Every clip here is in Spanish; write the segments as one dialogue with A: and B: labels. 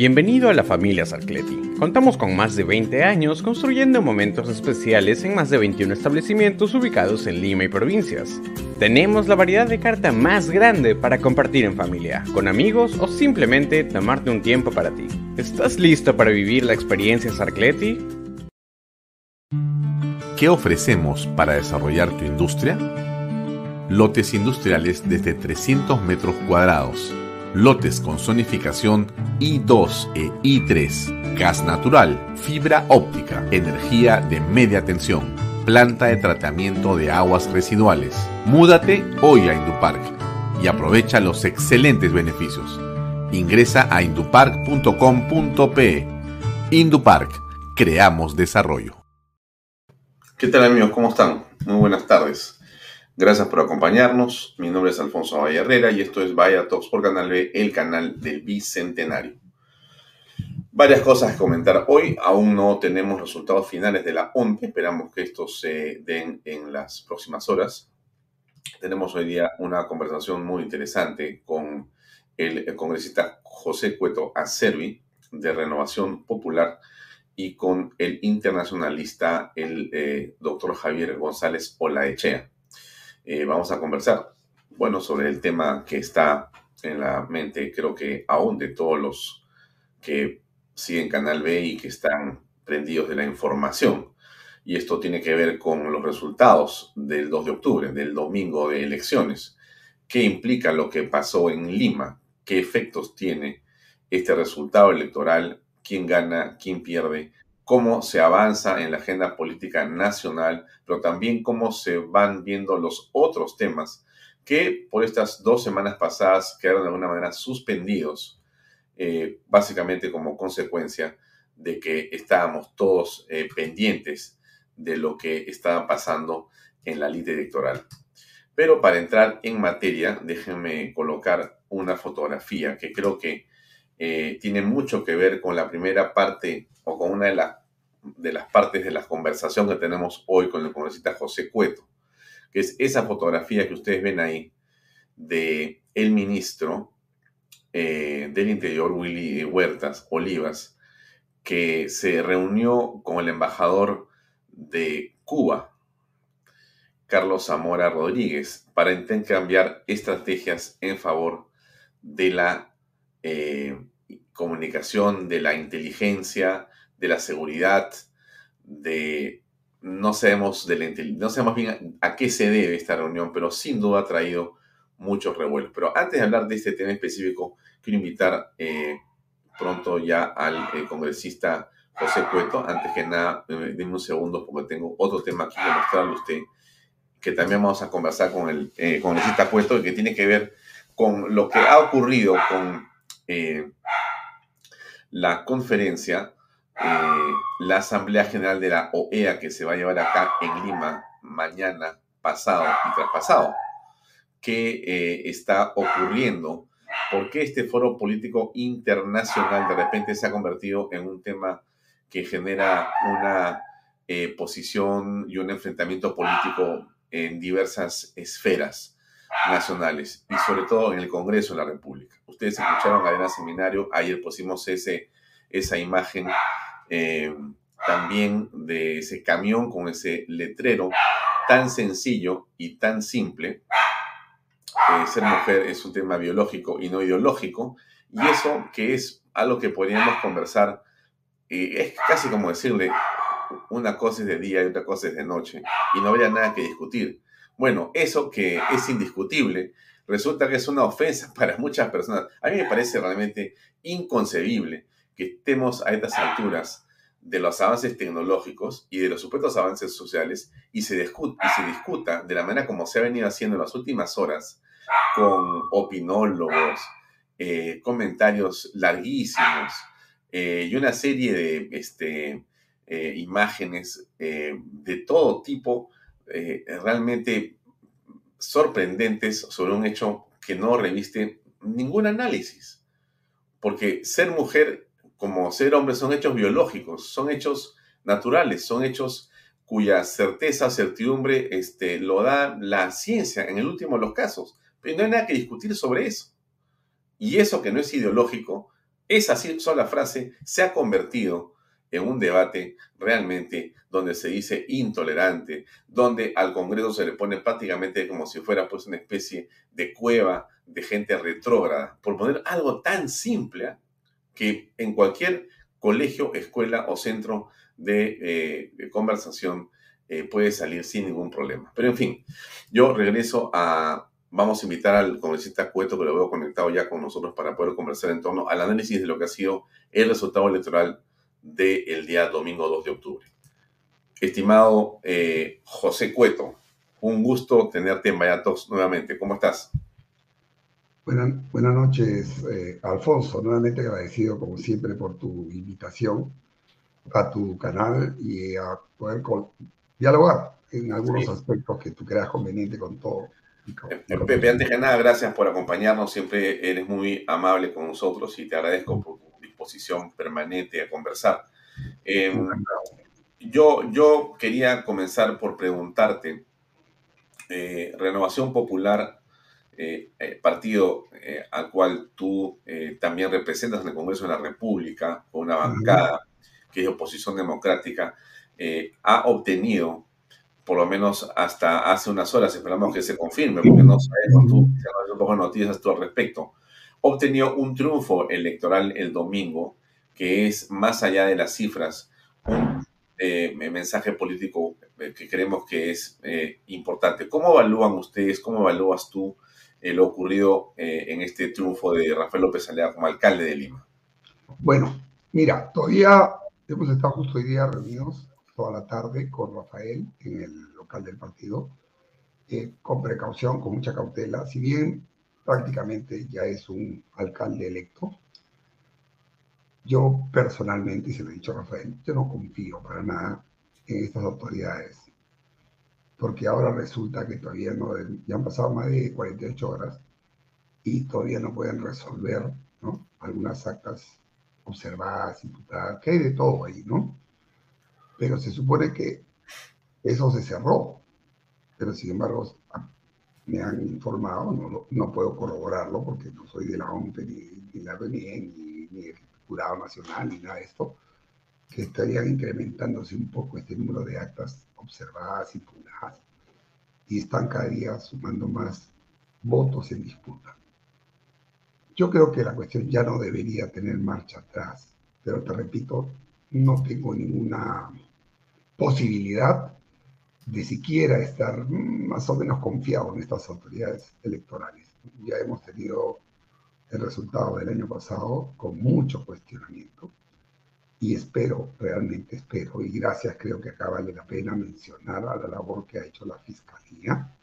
A: Bienvenido a la familia Sarcleti. Contamos con más de 20 años construyendo momentos especiales en más de 21 establecimientos ubicados en Lima y provincias. Tenemos la variedad de carta más grande para compartir en familia, con amigos o simplemente tomarte un tiempo para ti. ¿Estás listo para vivir la experiencia Sarcleti?
B: ¿Qué ofrecemos para desarrollar tu industria? Lotes industriales desde 300 metros cuadrados lotes con zonificación I2 e I3, gas natural, fibra óptica, energía de media tensión, planta de tratamiento de aguas residuales. Múdate hoy a Indupark y aprovecha los excelentes beneficios. Ingresa a indupark.com.pe. Indupark, creamos desarrollo. ¿Qué tal amigos? ¿Cómo están? Muy buenas tardes. Gracias por acompañarnos. Mi nombre es Alfonso Valle Herrera y esto es Vaya Talks por Canal B, el canal del Bicentenario. Varias cosas que comentar. Hoy aún no tenemos resultados finales de la ONCE. Esperamos que estos se den en las próximas horas. Tenemos hoy día una conversación muy interesante con el congresista José Cueto Acervi de Renovación Popular y con el internacionalista, el eh, doctor Javier González Olaechea. Eh, vamos a conversar, bueno, sobre el tema que está en la mente, creo que aún de todos los que siguen Canal B y que están prendidos de la información. Y esto tiene que ver con los resultados del 2 de octubre, del domingo de elecciones. ¿Qué implica lo que pasó en Lima? ¿Qué efectos tiene este resultado electoral? ¿Quién gana? ¿Quién pierde? Cómo se avanza en la agenda política nacional, pero también cómo se van viendo los otros temas que por estas dos semanas pasadas quedaron de alguna manera suspendidos, eh, básicamente como consecuencia de que estábamos todos eh, pendientes de lo que estaba pasando en la ley electoral. Pero para entrar en materia, déjenme colocar una fotografía que creo que eh, tiene mucho que ver con la primera parte o con una de las de las partes de la conversación que tenemos hoy con el congresista José Cueto, que es esa fotografía que ustedes ven ahí de el ministro eh, del Interior, Willy Huertas Olivas, que se reunió con el embajador de Cuba, Carlos Zamora Rodríguez, para intercambiar estrategias en favor de la eh, comunicación, de la inteligencia, de la seguridad, de no sabemos, de la no sabemos bien a, qué se debe esta reunión, pero sin duda ha traído muchos revuelos. Pero antes de hablar de este tema específico, quiero invitar eh, pronto ya al eh, congresista José Cueto. Antes que nada, eh, denme un segundo porque tengo otro tema aquí que mostrarle a usted, que también vamos a conversar con el congresista Cueto que tiene que ver con lo que ha ocurrido con la conferencia eh, la Asamblea General de la OEA que se va a llevar acá en Lima mañana, pasado y traspasado. ¿Qué eh, está ocurriendo? ¿Por qué este foro político internacional de repente se ha convertido en un tema que genera una eh, posición y un enfrentamiento político en diversas esferas nacionales y sobre todo en el Congreso de la República? Ustedes escucharon a Seminario, ayer pusimos ese, esa imagen eh, también de ese camión con ese letrero tan sencillo y tan simple, ser mujer es un tema biológico y no ideológico, y eso que es algo que podríamos conversar, eh, es casi como decirle, una cosa es de día y otra cosa es de noche, y no habría nada que discutir. Bueno, eso que es indiscutible, resulta que es una ofensa para muchas personas. A mí me parece realmente inconcebible que estemos a estas alturas de los avances tecnológicos y de los supuestos avances sociales y se, y se discuta de la manera como se ha venido haciendo en las últimas horas con opinólogos, eh, comentarios larguísimos eh, y una serie de este, eh, imágenes de todo tipo realmente sorprendentes sobre un hecho que no reviste ningún análisis. Porque ser mujer como ser hombre son hechos biológicos, son hechos naturales, son hechos cuya certeza, certidumbre, este, lo da la ciencia en el último de los casos. Pero no hay nada que discutir sobre eso. Y eso que no es ideológico, esa sola frase se ha convertido en un debate realmente donde se dice intolerante, donde al Congreso se le pone prácticamente como si fuera pues una especie de cueva de gente retrógrada, por poner algo tan simple ¿ah? Que en cualquier colegio, escuela o centro de, eh, conversación eh, puede salir sin ningún problema. Pero en fin, yo regreso a... Vamos a invitar al congresista Cueto, que lo veo conectado ya con nosotros para poder conversar en torno al análisis de lo que ha sido el resultado electoral del día domingo 2 de octubre. Estimado eh, José Cueto, un gusto tenerte en Vallatos nuevamente. ¿Cómo estás?
C: Buenas, buenas noches, eh, Alfonso. Nuevamente agradecido, como siempre, por tu invitación a tu canal y a poder dialogar en algunos aspectos que tú creas conveniente con todo.
B: Eh, Pepe, antes que nada, gracias por acompañarnos. Siempre eres muy amable con nosotros y te agradezco por posición permanente a conversar. Em, yo, yo quería comenzar por preguntarte, eh, Renovación Popular, eh, eh, partido al cual tú también representas en el Congreso de la República, con una bancada que es oposición democrática, ha obtenido, por lo menos hasta hace unas horas, esperamos que se confirme, porque no sabemos, tú, un poco noticias tú al respecto, obtenido un triunfo electoral el domingo que es más allá de las cifras un eh, mensaje político eh, que creemos que es eh, importante. ¿Cómo evalúan ustedes, cómo evalúas tú lo ocurrido en este triunfo de Rafael López Alea como alcalde de Lima?
C: Bueno, mira, todavía hemos estado justo hoy día reunidos toda la tarde con Rafael en el local del partido, con precaución, con mucha cautela, si bien prácticamente ya es un alcalde electo. Yo personalmente, y se lo he dicho a Rafael, yo no confío para nada en estas autoridades, porque ahora resulta que todavía no, ya han pasado más de 48 horas y todavía no pueden resolver ¿no? algunas actas observadas, imputadas, que hay de todo ahí, ¿no? Pero se supone que eso se cerró, pero sin embargo me han informado, no, no puedo corroborarlo porque no soy de la OMP ni, ni la RNE ni, ni el Jurado Nacional ni nada de esto, que estarían incrementándose un poco este número de actas observadas, y están cada día sumando más votos en disputa. Yo creo que la cuestión ya no debería tener marcha atrás, pero te repito, no tengo ninguna posibilidad de siquiera estar más o menos confiado en estas autoridades electorales. Ya hemos tenido el resultado del año pasado con mucho cuestionamiento y espero, realmente espero, y gracias creo que acá vale la pena mencionar a la labor que ha hecho la Fiscalía,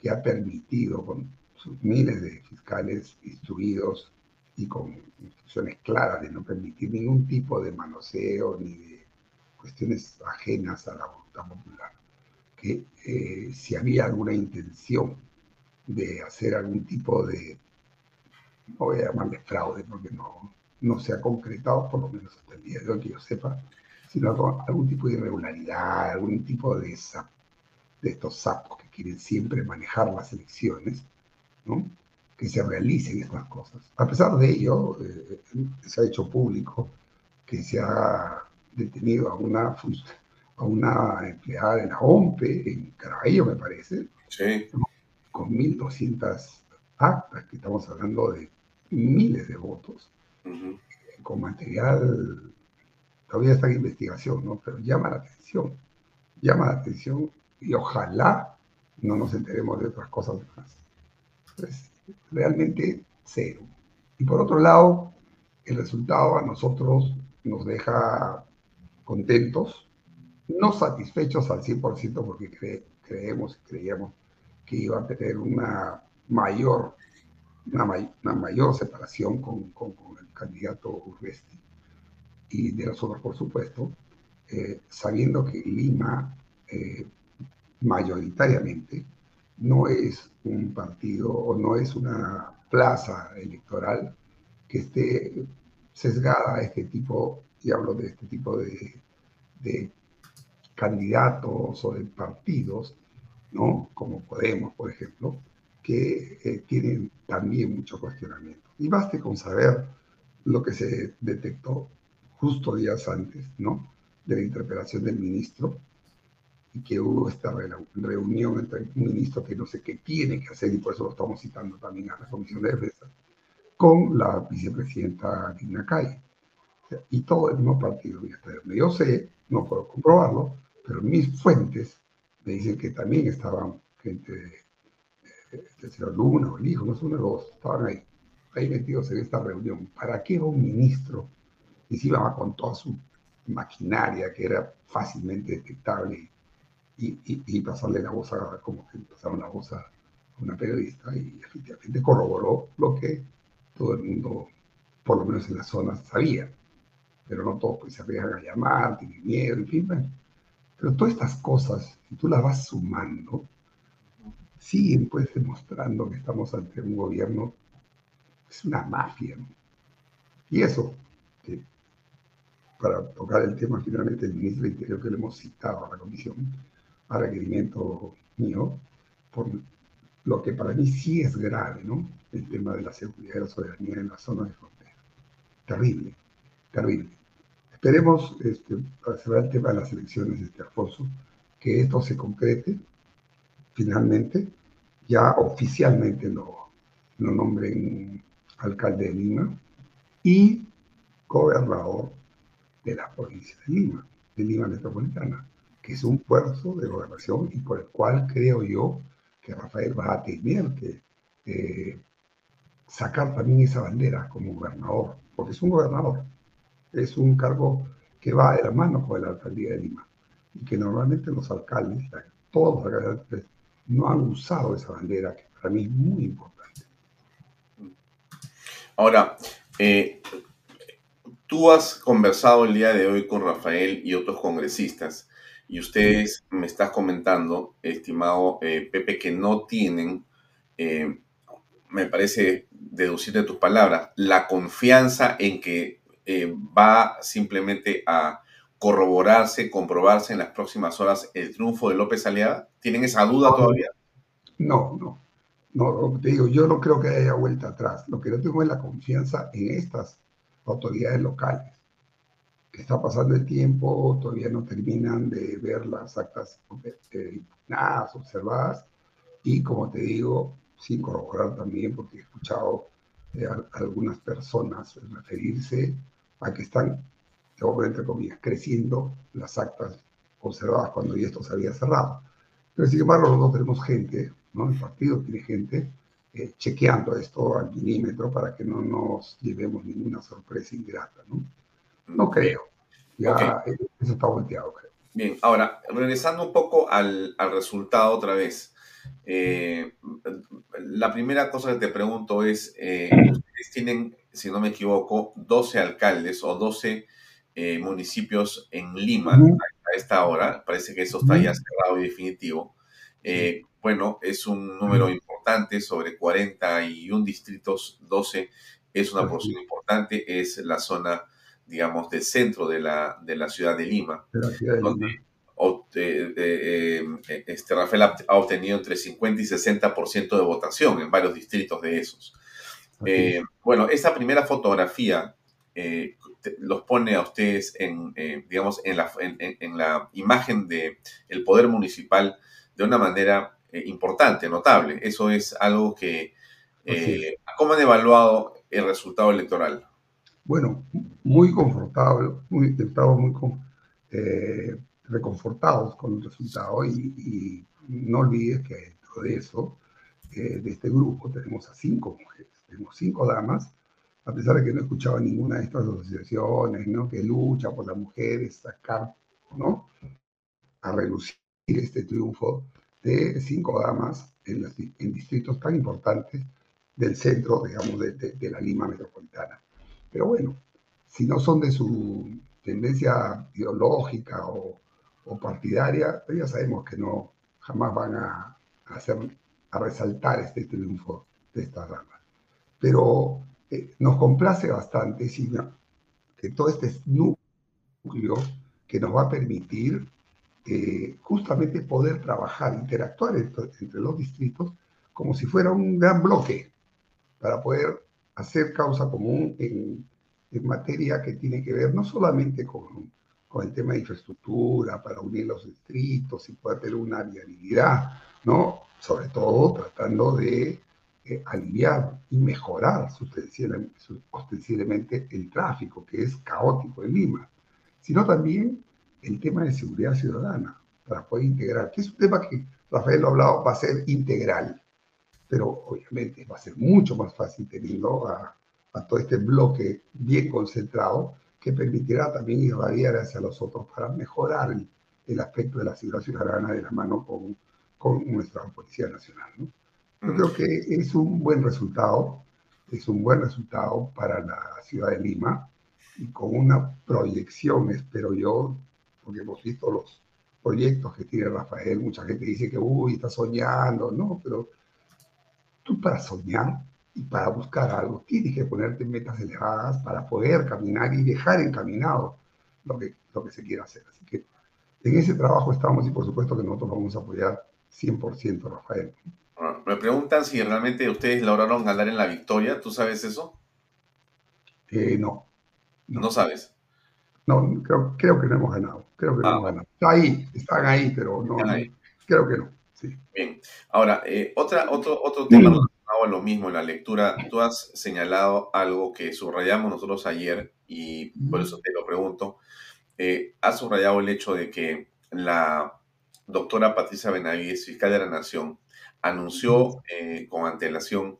C: que ha permitido con sus miles de fiscales instruidos y con instrucciones claras de no permitir ningún tipo de manoseo ni de cuestiones ajenas a la voluntad popular eh, si había alguna intención de hacer algún tipo de, no voy a llamarle fraude porque no, no se ha concretado, por lo menos hasta el día de hoy que yo sepa, sino algún tipo de irregularidad, algún tipo de, de estos sapos que quieren siempre manejar las elecciones, ¿no? que se realicen estas cosas. A pesar de ello, eh, se ha hecho público que se ha detenido a una a una empleada de la OMPE en Caraballo, me parece,
B: sí.
C: con 1.200 actas, que estamos hablando de miles de votos, con material, todavía está en investigación, ¿no? Pero llama la atención, llama la atención y ojalá no nos enteremos de otras cosas más. Realmente cero. Y por otro lado, el resultado a nosotros nos deja contentos, no satisfechos al 100% porque creemos y creíamos que iba a tener una mayor, una, mayor separación con, el candidato Urresti y de nosotros, por supuesto, eh, sabiendo que Lima eh, mayoritariamente no es un partido o no es una plaza electoral que esté sesgada a este tipo, y hablo de este tipo de, de candidatos o de partidos, ¿no? Como Podemos, por ejemplo, que eh, tienen también mucho cuestionamiento. Y baste con saber lo que se detectó justo días antes, ¿no? De la interpelación del ministro, y que hubo esta reunión entre un ministro que no sé qué tiene que hacer, y por eso lo estamos citando también a la Comisión de Defensa, con la vicepresidenta Dina Calle. y todo el mismo partido. Yo sé, no puedo comprobarlo, pero mis fuentes me dicen que también estaban gente el señor Luna o el hijo, no son los, estaban ahí, ahí metidos en esta reunión. ¿Para qué un ministro? Y si iba con toda su maquinaria que era fácilmente detectable y, y, pasarle la voz a, como que pasaron la voz a una periodista y efectivamente corroboró lo que todo el mundo, por lo menos en la zona, sabía. Pero no todos pues, se arriesgan a llamar, tienen miedo, en fin. Pero todas estas cosas, si tú las vas sumando, siguen pues demostrando que estamos ante un gobierno, es una mafia. Y eso, para tocar el tema finalmente, el ministro del Interior que le hemos citado a la comisión, a requerimiento mío, por lo que para mí sí es grave, ¿no? El tema de la seguridad y la soberanía en la zona de frontera. Terrible, terrible. Esperemos, este, para cerrar el tema de las elecciones, este Alfonso, que esto se concrete finalmente, ya oficialmente lo, lo nombren alcalde de Lima y gobernador de la provincia de Lima, de Lima Metropolitana, que es un puerto de gobernación y por el cual creo yo que Rafael va a tener que eh, sacar también esa bandera como gobernador, porque es un gobernador, es un cargo que va de la mano con la alcaldía de Lima y que normalmente los alcaldes, todos los alcaldes no han usado esa bandera, que para mí es muy importante.
B: Ahora, eh, tú has conversado el día de hoy con Rafael y otros congresistas y ustedes me estás comentando, estimado eh, Pepe, que no tienen, eh, me parece deducir de tus palabras, la confianza en que va simplemente a corroborarse, comprobarse en las próximas horas el triunfo de López Aliaga? ¿Tienen esa duda todavía?
C: No, no. No, te digo, yo no creo que haya vuelta atrás. Lo que yo tengo es la confianza en estas autoridades locales. Está pasando el tiempo, todavía no terminan de ver las actas eh, impugnadas, observadas. Y como te digo, sin corroborar también, porque he escuchado a algunas personas referirse a que están entre comillas, creciendo las actas observadas cuando ya esto se había cerrado. Pero sin embargo, nosotros tenemos gente, ¿no? el partido tiene gente eh, chequeando esto al milímetro para que no nos llevemos ninguna sorpresa ingrata. No, no creo. Ya eso está volteado, creo.
B: Bien, ahora, regresando un poco al, al resultado otra vez. Eh, la primera cosa que te pregunto es, eh, ustedes tienen, si no me equivoco, 12 alcaldes o 12 eh, municipios en Lima a, esta hora. Parece que eso está ya cerrado y definitivo. Eh, bueno, es un número importante, sobre 41 distritos, 12 es una porción importante, es la zona, digamos, del centro de la, de la ciudad de Lima, donde eh, este, Rafael ha, obtenido entre 50 y 60% de votación en varios distritos de esos. bueno, esta primera fotografía los pone a ustedes en, eh, digamos, en la, en, la imagen del el poder municipal de una manera eh, importante, notable. Eso es algo que Eh, ¿Cómo han evaluado el resultado electoral?
C: Bueno, muy confortable, muy, estamos muy eh, reconfortados con el resultado y, no olvides que dentro de eso, eh, de este grupo, tenemos a cinco mujeres, tenemos cinco damas, a pesar de que no he escuchado ninguna de estas asociaciones, ¿no? Que lucha por las mujeres, sacar, ¿no? A reducir este triunfo de cinco damas en, en distritos tan importantes del centro, digamos, de, de, la Lima metropolitana. Pero bueno, si no son de su tendencia ideológica o, o partidaria, pues ya sabemos que no jamás van a, hacer, a resaltar este triunfo de estas damas. Pero eh, nos complace bastante que todo este núcleo que nos va a permitir eh, justamente poder trabajar, interactuar entre, los distritos como si fuera un gran bloque para poder hacer causa común en, en materia que tiene que ver no solamente con, con, el tema de infraestructura, para unir los distritos y poder tener una viabilidad, ¿no? Sobre todo tratando de eh, aliviar y mejorar ostensiblemente el tráfico, que es caótico en Lima, sino también el tema de seguridad ciudadana, para poder integrar, que es un tema que Rafael lo ha hablado, va a ser integral, pero obviamente va a ser mucho más fácil teniendo a, todo este bloque bien concentrado que permitirá también irradiar hacia los otros para mejorar el, aspecto de la seguridad ciudadana de la mano con, con nuestra Policía Nacional. ¿no? Yo creo que es un buen resultado, es un buen resultado para la ciudad de Lima y con una proyección, espero yo, porque hemos visto los proyectos que tiene Rafael, mucha gente dice que, uy, está soñando, no, pero tú para soñar y para buscar algo tienes que ponerte metas elevadas para poder caminar y dejar encaminado lo que, lo que se quiere hacer. Así que en ese trabajo estamos y por supuesto que nosotros vamos a apoyar 100% a Rafael.
B: Me preguntan si realmente ustedes lograron ganar en la victoria. ¿Tú sabes eso?
C: Eh, no,
B: no. sabes?
C: No, creo, creo, que no hemos ganado. Creo que no ah, hemos ganado. Está ahí, están ahí, pero no. Creo que no. Sí.
B: Bien. Ahora, eh, otra, otro, otro tema relacionado lo mismo en la lectura. Tú has señalado algo que subrayamos nosotros ayer y por eso te lo pregunto. Eh, has subrayado el hecho de que la doctora Patricia Benavides, fiscal de la Nación, anunció eh, con antelación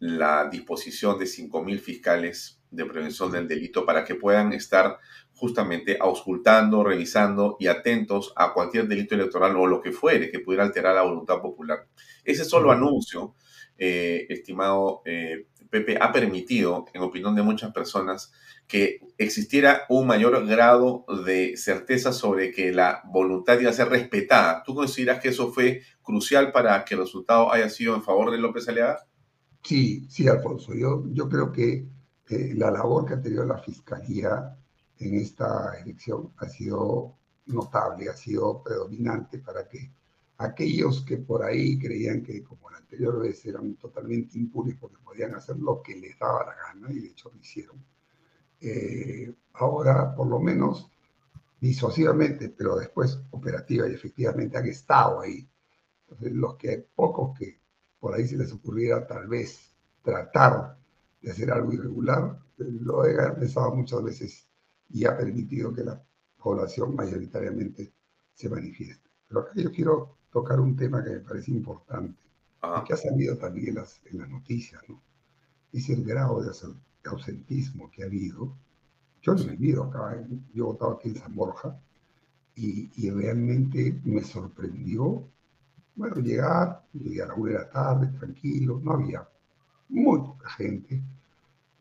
B: la disposición de 5.000 fiscales de prevención del delito para que puedan estar justamente auscultando, revisando y atentos a cualquier delito electoral o lo que fuere que pudiera alterar la voluntad popular. Ese solo anuncio, eh, estimado eh, Pepe, ha permitido, en opinión de muchas personas, que existiera un mayor grado de certeza sobre que la voluntad iba a ser respetada. ¿Tú consideras que eso fue crucial para que el resultado haya sido en favor de López Aliaga?
C: Sí, sí, Alfonso. Yo, yo creo que la labor que ha tenido la Fiscalía en esta elección ha sido notable, ha sido predominante para que aquellos que por ahí creían que como la anterior vez eran totalmente impunes porque podían hacer lo que les daba la gana y de hecho lo hicieron, eh, ahora por lo menos disuasivamente, pero después operativa y efectivamente han estado ahí. Entonces, los que pocos que por ahí se les ocurriera tal vez tratar de hacer algo irregular, lo he pensado muchas veces y ha permitido que la población mayoritariamente se manifieste. Pero acá yo quiero tocar un tema que me parece importante, y que ha salido también en las, en las noticias, ¿no? Es el grado de de ausentismo que ha habido. Yo lo he vivido acá, yo he votado aquí en San Borja y, y, realmente me sorprendió, bueno, llegar, llegué a la una de la tarde, tranquilo, no había muy poca gente.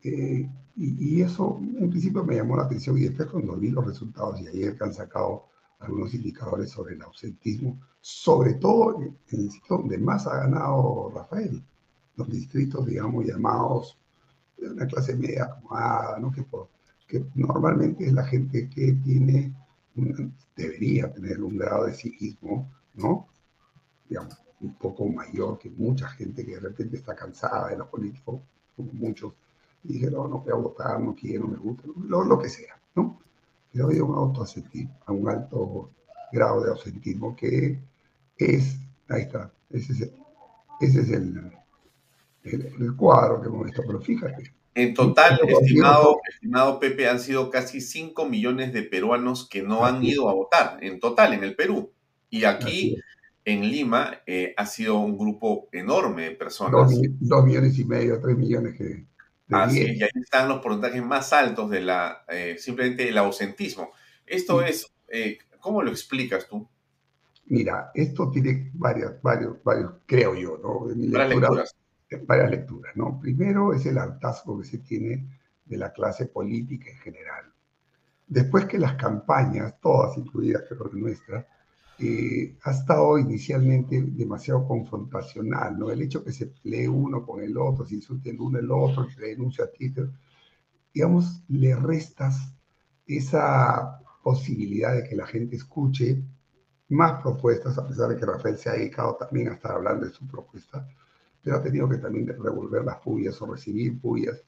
C: Eh, y, y, eso en principio me llamó la atención y después cuando vi los resultados y ayer que han sacado algunos indicadores sobre el ausentismo, sobre todo en el sitio donde más ha ganado Rafael, los distritos, digamos, llamados de una clase media acomodada, ¿no? que, que normalmente es la gente que tiene, debería tener un grado de psiquismo, ¿no? digamos, un poco mayor que mucha gente que de repente está cansada de los políticos, como muchos, y dijeron, no, no voy a votar, no quiero, me gusta, lo, lo que sea, ¿no? Pero hay un autoausentismo, a un alto grado de ausentismo que es, ahí está, ese es ese es el, el, cuadro que hemos visto, pero fíjate.
D: En total, estimado, estimado Pepe, han sido casi 5 millones de peruanos que no han ido a votar, en total, en el Perú. Y aquí, en Lima, eh, ha sido un grupo enorme de personas.
C: Dos, millones y medio, tres millones que...
D: Así y ahí están los porcentajes más altos de la, eh, simplemente el ausentismo. Esto es, eh, ¿cómo lo explicas tú?
C: Mira, esto tiene varias, varios, varios, creo yo, ¿no?
D: lecturas.
C: Varias lecturas, ¿no? Primero es el hartazgo que se tiene de la clase política en general. Después que las campañas, todas incluidas creo la nuestra, eh, ha estado inicialmente demasiado confrontacional, ¿no? El hecho que se lee uno con el otro, se insulte el uno el otro, se denuncia a Twitter, digamos, le restas esa posibilidad de que la gente escuche más propuestas, a pesar de que Rafael se ha dedicado también a estar hablando de su propuesta, pero ha tenido que también revolver las puyas o recibir puyas.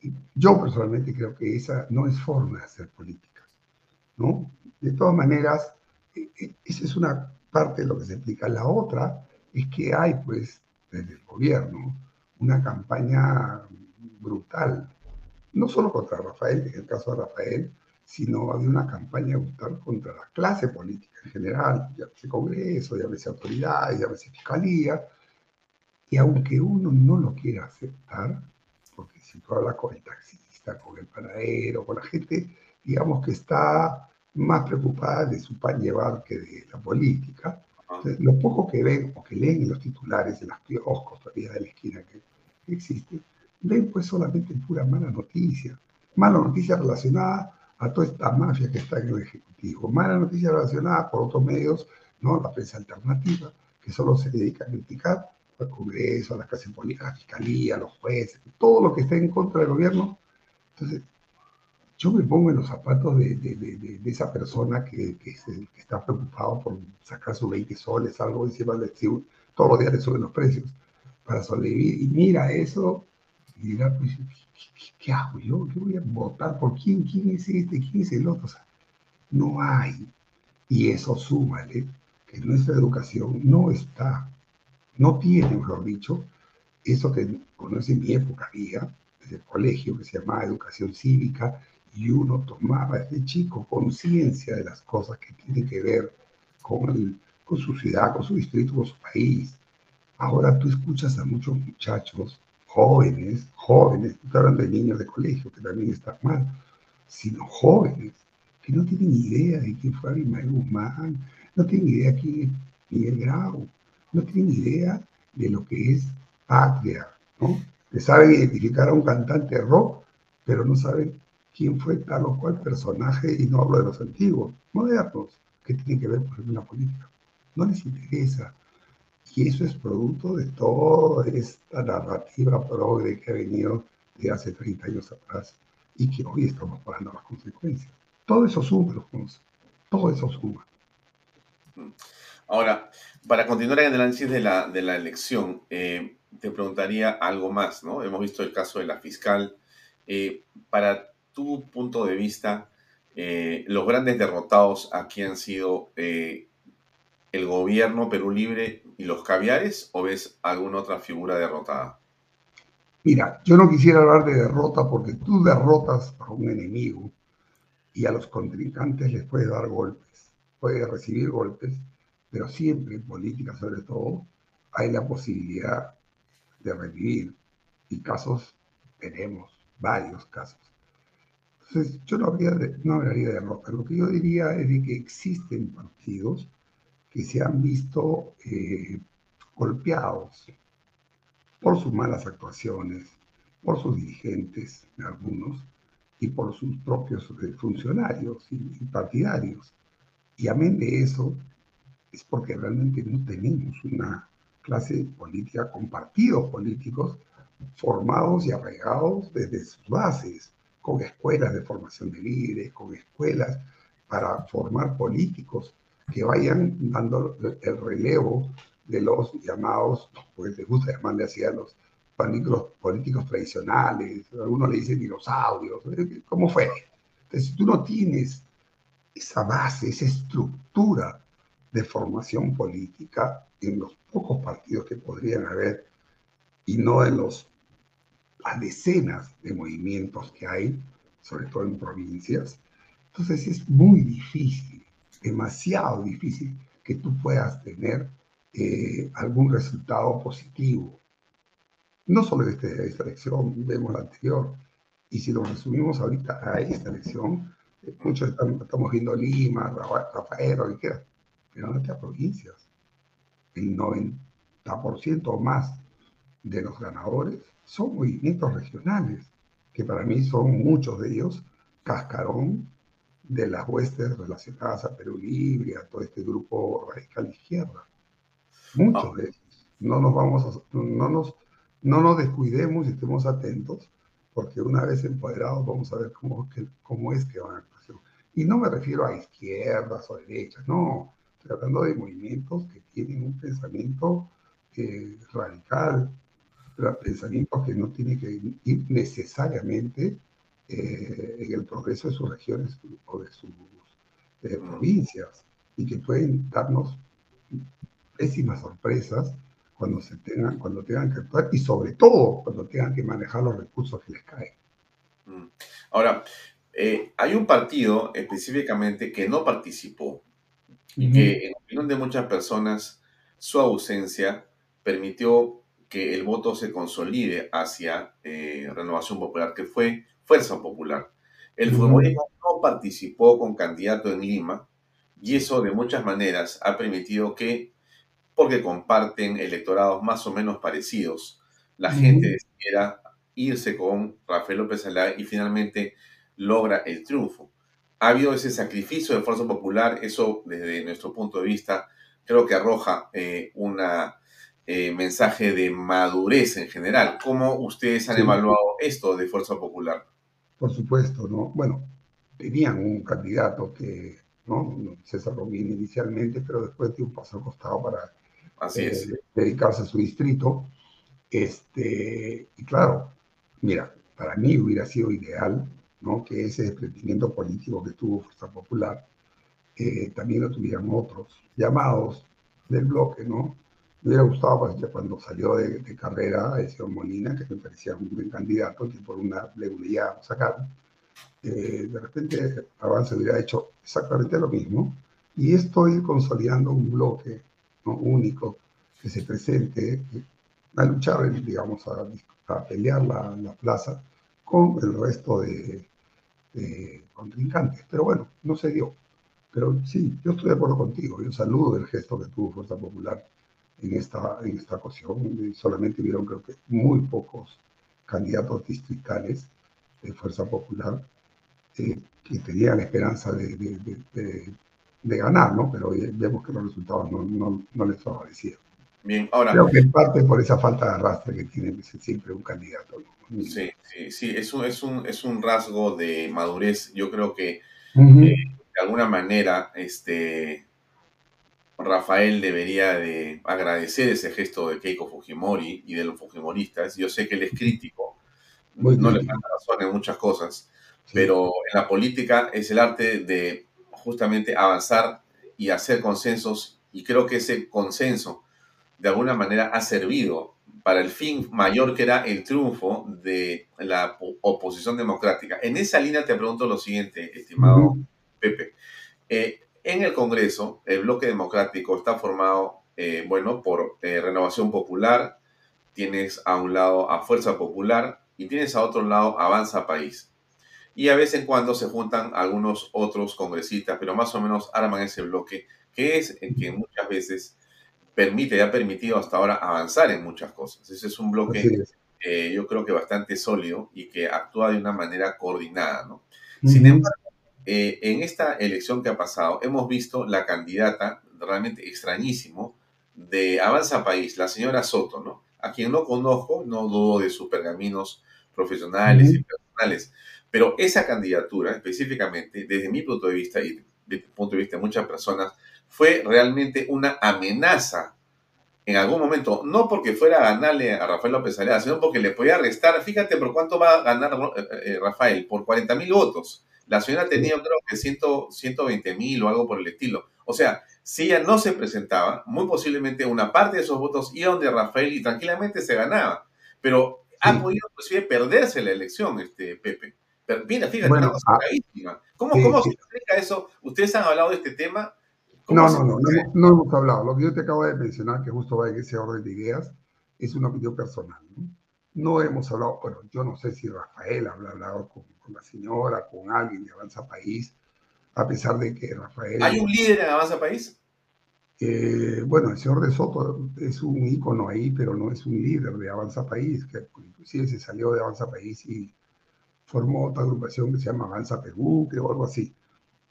C: Y yo personalmente creo que esa no es forma de hacer política, ¿no? De todas maneras, e, e, esa es una parte de lo que se explica. La otra es que hay, pues, desde el gobierno, una campaña brutal, no solo contra Rafael, en el caso de Rafael, sino había una campaña brutal contra la clase política en general, llámese Congreso, llámese autoridades, llámese Fiscalía, y aunque uno no lo quiera aceptar, porque si tú hablas con el taxista, con el panadero, con la gente, digamos que está más preocupada de su pan llevar que de la política, entonces, lo poco que ven o que leen en los titulares, en las kioscos todavía de la esquina que, que existe, ven pues solamente pura mala noticia, mala noticia relacionada a toda esta mafia que está en el Ejecutivo. Mala noticia relacionada por otros medios, ¿no? La prensa alternativa, que solo se dedica a criticar al Congreso, a la Casa Política, a la Fiscalía, a los jueces, todo lo que está en contra del gobierno. Entonces, yo me pongo en los zapatos de, de, de, de esa persona que, que, está preocupado por sacar sus 20 soles, algo encima de todos los días le suben los precios para sobrevivir. Y mira eso y dirá, pues, ¿qué, hago yo? ¿Qué voy a votar por quién? ¿Quién es este? ¿Quién es el otro? O sea, no hay. Y eso súmale que nuestra educación no está, no tiene, mejor dicho, eso que conoce mi época había, desde el colegio, que se llamaba educación cívica, y uno tomaba desde chico conciencia de las cosas que tienen que ver con, su ciudad, con su distrito, con su país. Ahora tú escuchas a muchos muchachos jóvenes, jóvenes, no estoy hablando de niños de colegio, que también están mal, sino jóvenes, que no tienen idea de quién fue Abimael Guzmán, no tienen idea quién es Miguel Grau, no tienen idea de lo que es patria, ¿no? Saben identificar a un cantante rock, pero no saben quién fue tal o cual personaje, y no hablo de los antiguos, modernos, que tienen que ver, ejemplo, la política. No les interesa, y eso es producto de toda esta narrativa progre que ha venido de hace 30 años atrás y que hoy estamos pagando las consecuencias. Todo eso suma, Alfonso. Todo eso suma.
D: Ahora, para continuar en el análisis de la, de la elección, eh, te preguntaría algo más, ¿no? Hemos visto el caso de la fiscal. Eh, para tu punto de vista, eh, los grandes derrotados aquí han sido el gobierno Perú Libre y los caviares o ves alguna otra figura derrotada?
C: Mira, yo no quisiera hablar de derrota porque tú derrotas a un enemigo y a los contrincantes les puedes dar golpes, puedes recibir golpes, pero siempre en política sobre todo hay la posibilidad de revivir y casos tenemos, varios casos. Entonces yo no, habría no hablaría de derrota, lo que yo diría es de que existen partidos que se han visto eh, golpeados por sus malas actuaciones, por sus dirigentes, algunos, y por sus propios eh, funcionarios y, partidarios. Y amén de eso, es porque realmente no tenemos una clase política con partidos políticos formados y arraigados desde sus bases, con escuelas de formación de líderes, con escuelas para formar políticos que vayan dando el relevo de los llamados, pues les gusta llamarle así a los políticos, políticos tradicionales, algunos le dicen dinosaurios, ¿cómo fue? Entonces, si tú no tienes esa base, esa estructura de formación política en los pocos partidos que podrían haber, y no en los, las decenas de movimientos que hay, sobre todo en provincias. Entonces es muy difícil, demasiado difícil que tú puedas tener eh, algún resultado positivo. No solo de, esta elección, vemos la anterior. Y si lo resumimos ahorita a esta elección, muchos estamos viendo Lima, Rafael, lo que quieras, en otras provincias. El 90% o más de los ganadores son movimientos regionales, que para mí son muchos de ellos cascarón de las huestes relacionadas a Perú Libre, a todo este grupo radical izquierda. Muchos de ellos. No nos vamos no nos, no nos descuidemos y estemos atentos, porque una vez empoderados vamos a ver cómo, cómo es que van a actuar. Y no me refiero a izquierdas o derechas, no. Estoy hablando de movimientos que tienen un pensamiento eh, radical, pensamientos que no tienen que ir necesariamente eh, en el progreso de sus regiones o de sus eh, provincias y que pueden darnos pésimas sorpresas cuando, se tengan, cuando tengan que actuar y sobre todo cuando tengan que manejar los recursos que les caen.
B: Mm. Ahora, eh, hay un partido específicamente que no participó y que en opinión de muchas personas su ausencia permitió que el voto se consolide hacia Renovación Popular, que fue Fuerza Popular. El Fujimorismo no participó con candidato en Lima y eso de muchas maneras ha permitido que, porque comparten electorados más o menos parecidos, la gente decidiera irse con Rafael López Alá y finalmente logra el triunfo. Ha habido ese sacrificio de Fuerza Popular, eso desde nuestro punto de vista creo que arroja eh, un eh, mensaje de madurez en general. ¿Cómo ustedes han evaluado esto de Fuerza Popular?
C: por supuesto, ¿no? Bueno, tenían un candidato que, ¿no? César Romín inicialmente, pero después dio un paso al costado para
B: eh,
C: dedicarse a su distrito. Este, y claro, mira, para mí hubiera sido ideal, ¿no? Que ese desprendimiento político que tuvo Fuerza Popular eh, también lo tuvieran otros llamados del bloque, ¿no? Me hubiera gustado pues, cuando salió de, carrera el señor Molina, que me parecía un buen candidato, que por una legalidad sacaron. Eh, de repente Avance hubiera hecho exactamente lo mismo. Y esto ir consolidando un bloque único que se presente a luchar, digamos, a, pelear la, la, plaza con el resto de, de contrincantes. Pero bueno, no se dio. Pero sí, yo estoy de acuerdo contigo. Yo saludo el gesto que tuvo Fuerza Popular en esta, en esta ocasión. Solamente vieron, creo que, muy pocos candidatos distritales de Fuerza Popular eh, que tenían esperanza de, de, de, ganar, ¿no? Pero vemos que los resultados no, no, no les favorecieron.
B: Bien, ahora.
C: Creo que en parte por esa falta de arrastre que tiene siempre un candidato.
B: Sí, sí, sí, es un, es, un, es un rasgo de madurez. Yo creo que eh, de alguna manera este, Rafael debería de agradecer ese gesto de Keiko Fujimori y de los Fujimoristas. Yo sé que él es crítico, no le falta razón en muchas cosas, pero en la política es el arte de justamente avanzar y hacer consensos y creo que ese consenso de alguna manera ha servido para el fin mayor que era el triunfo de la oposición democrática. En esa línea te pregunto lo siguiente, estimado Pepe. Eh, en el Congreso, el bloque democrático está formado, eh, bueno, por eh, Renovación Popular, tienes a un lado a Fuerza Popular y tienes a otro lado Avanza País. Y a vez en cuando se juntan algunos otros congresistas, pero más o menos arman ese bloque, que es el que muchas veces permite ha permitido hasta ahora avanzar en muchas cosas. Ese es un bloque, eh, yo creo que bastante sólido y que actúa de una manera coordinada, ¿no? Sin embargo, eh, en esta elección que ha pasado, hemos visto la candidata realmente extrañísimo de Avanza País, la señora Soto, ¿no? A quien no conozco, no dudo de sus pergaminos profesionales y personales, pero esa candidatura específicamente, desde mi punto de vista y desde el punto de vista de muchas personas, fue realmente una amenaza en algún momento, no porque fuera a ganarle a Rafael López Alea, sino porque le podía restar, fíjate por cuánto va a ganar eh, eh, Rafael, por 40 mil votos. La señora tenía, creo que 120 mil o algo por el estilo. O sea, si ella no se presentaba, muy posiblemente una parte de esos votos iban de Rafael y tranquilamente se ganaba.
D: pero ha podido inclusive perderse la elección, este Pepe. Pero mira, fíjate, una cosa ah, ¿Cómo, cómo se explica eso? ¿Ustedes han hablado de este tema?
C: No, no, no, no, no, hemos hablado. Lo que yo te acabo de mencionar, que justo va en ese orden de ideas, es una opinión personal. ¿no? no hemos hablado, bueno, yo no sé si Rafael habrá hablado con, la señora, con alguien de Avanza País, a pesar de que Rafael...
D: ¿Hay un líder en Avanza País?
C: Eh, bueno, el señor de Soto es un ícono ahí, pero no es un líder de Avanza País, que inclusive se salió de Avanza País y formó otra agrupación que se llama Avanza Perú, que o algo así.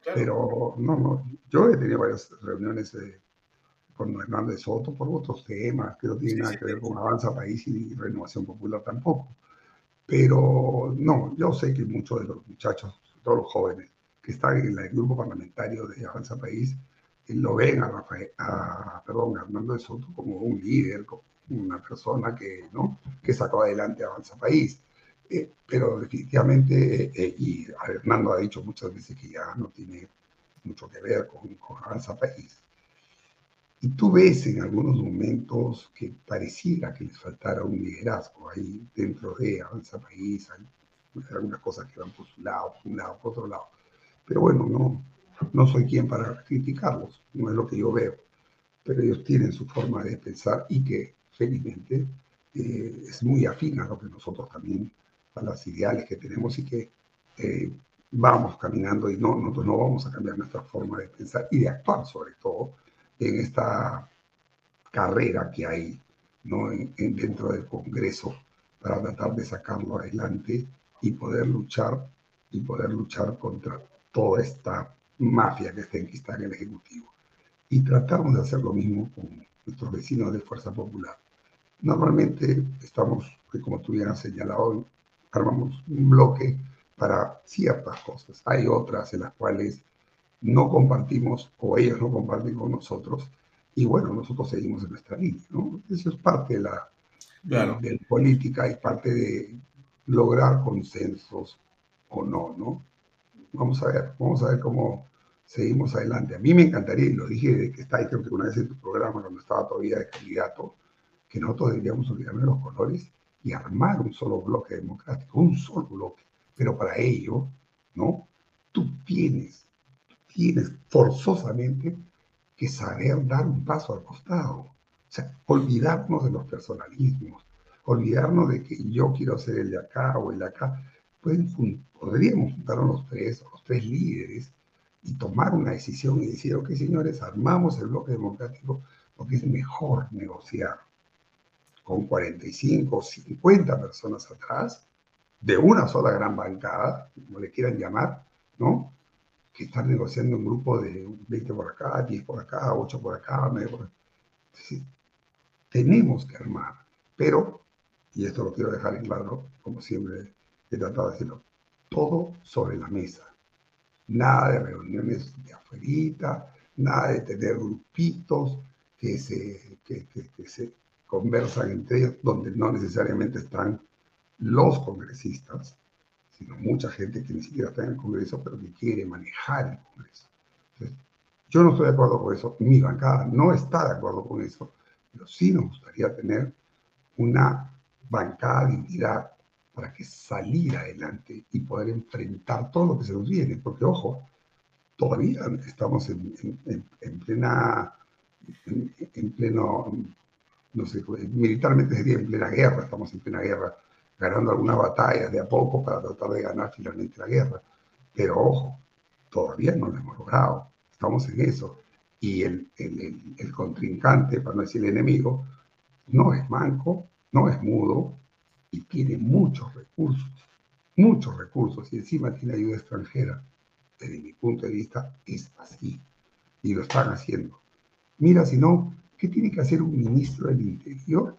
C: Pero no, no, yo he tenido varias reuniones con Hernández Soto por otros temas que no tienen nada que ver con Avanza País y Renovación Popular tampoco. Pero no, yo sé que muchos de los muchachos, todos los jóvenes que están en el grupo parlamentario de Avanza País, eh, lo ven a, Rafael, a perdón, Hernando Soto como un líder, como una persona que, ¿no? que sacó adelante Avanza País. Eh, pero definitivamente, eh, y Hernando ha dicho muchas veces que ya no tiene mucho que ver con, con Avanza País. Y tú ves en algunos momentos que pareciera que les faltara un liderazgo ahí dentro de Avanza País, hay algunas cosas que van por su lado, por un lado, por otro lado. Pero bueno, no, no soy quien para criticarlos, no es lo que yo veo. Pero ellos tienen su forma de pensar y que felizmente eh, es muy afín a lo que nosotros también las ideales que tenemos y que eh, vamos caminando y no, nosotros no vamos a cambiar nuestra forma de pensar y de actuar sobre todo en esta carrera que hay ¿no? En, dentro del Congreso para tratar de sacarlo adelante y poder luchar y poder luchar contra toda esta mafia que está enquistada en el Ejecutivo. Y tratamos de hacer lo mismo con nuestros vecinos de Fuerza Popular. Normalmente estamos, como tú bien has señalado, armamos un bloque para ciertas cosas. Hay otras en las cuales no compartimos o ellos no comparten con nosotros y bueno, nosotros seguimos en nuestra línea, ¿no? Eso es parte de la de, política y parte de lograr consensos o no, ¿no? Vamos a ver, vamos a ver cómo seguimos adelante. A mí me encantaría, y lo dije de que está ahí, creo que una vez en tu programa, cuando estaba todavía de candidato, que nosotros deberíamos olvidarnos de los colores y armar un solo bloque democrático, un solo bloque. Pero para ello, ¿no? Tú tienes, tienes forzosamente que saber dar un paso al costado. O sea, olvidarnos de los personalismos, olvidarnos de que yo quiero ser el de acá o el de acá. Pueden, podríamos juntarnos los tres, los tres líderes, y tomar una decisión y decir, ok, señores, armamos el bloque democrático porque es mejor negociar con 45 o 50 personas atrás, de una sola gran bancada, como le quieran llamar, ¿no? Que están negociando un grupo de 20 por acá, 10 por acá, 8 por acá, 9 por acá. tenemos que armar, pero, y esto lo quiero dejar en claro, como siempre he tratado de decirlo, todo sobre la mesa. Nada de reuniones de afuerita, nada de tener grupitos que se, que, que se conversan entre ellos, donde no necesariamente están los congresistas, sino mucha gente que ni siquiera está en el Congreso, pero que quiere manejar el Congreso. yo no estoy de acuerdo con eso, mi bancada no está de acuerdo con eso, pero sí nos gustaría tener una bancada de unidad para que salir adelante y poder enfrentar todo lo que se nos viene, porque ojo, todavía estamos en, plena, en, pleno no sé, militarmente sería en plena guerra, estamos en plena guerra, ganando algunas batallas de a poco para tratar de ganar finalmente la guerra. Pero ojo, todavía no lo hemos logrado, estamos en eso. Y el, el, el, contrincante, para no decir el enemigo, no es manco, no es mudo y tiene muchos recursos, muchos recursos, y encima tiene ayuda extranjera. Desde mi punto de vista es así, y lo están haciendo. Mira, si no, ¿Qué tiene que hacer un ministro del Interior?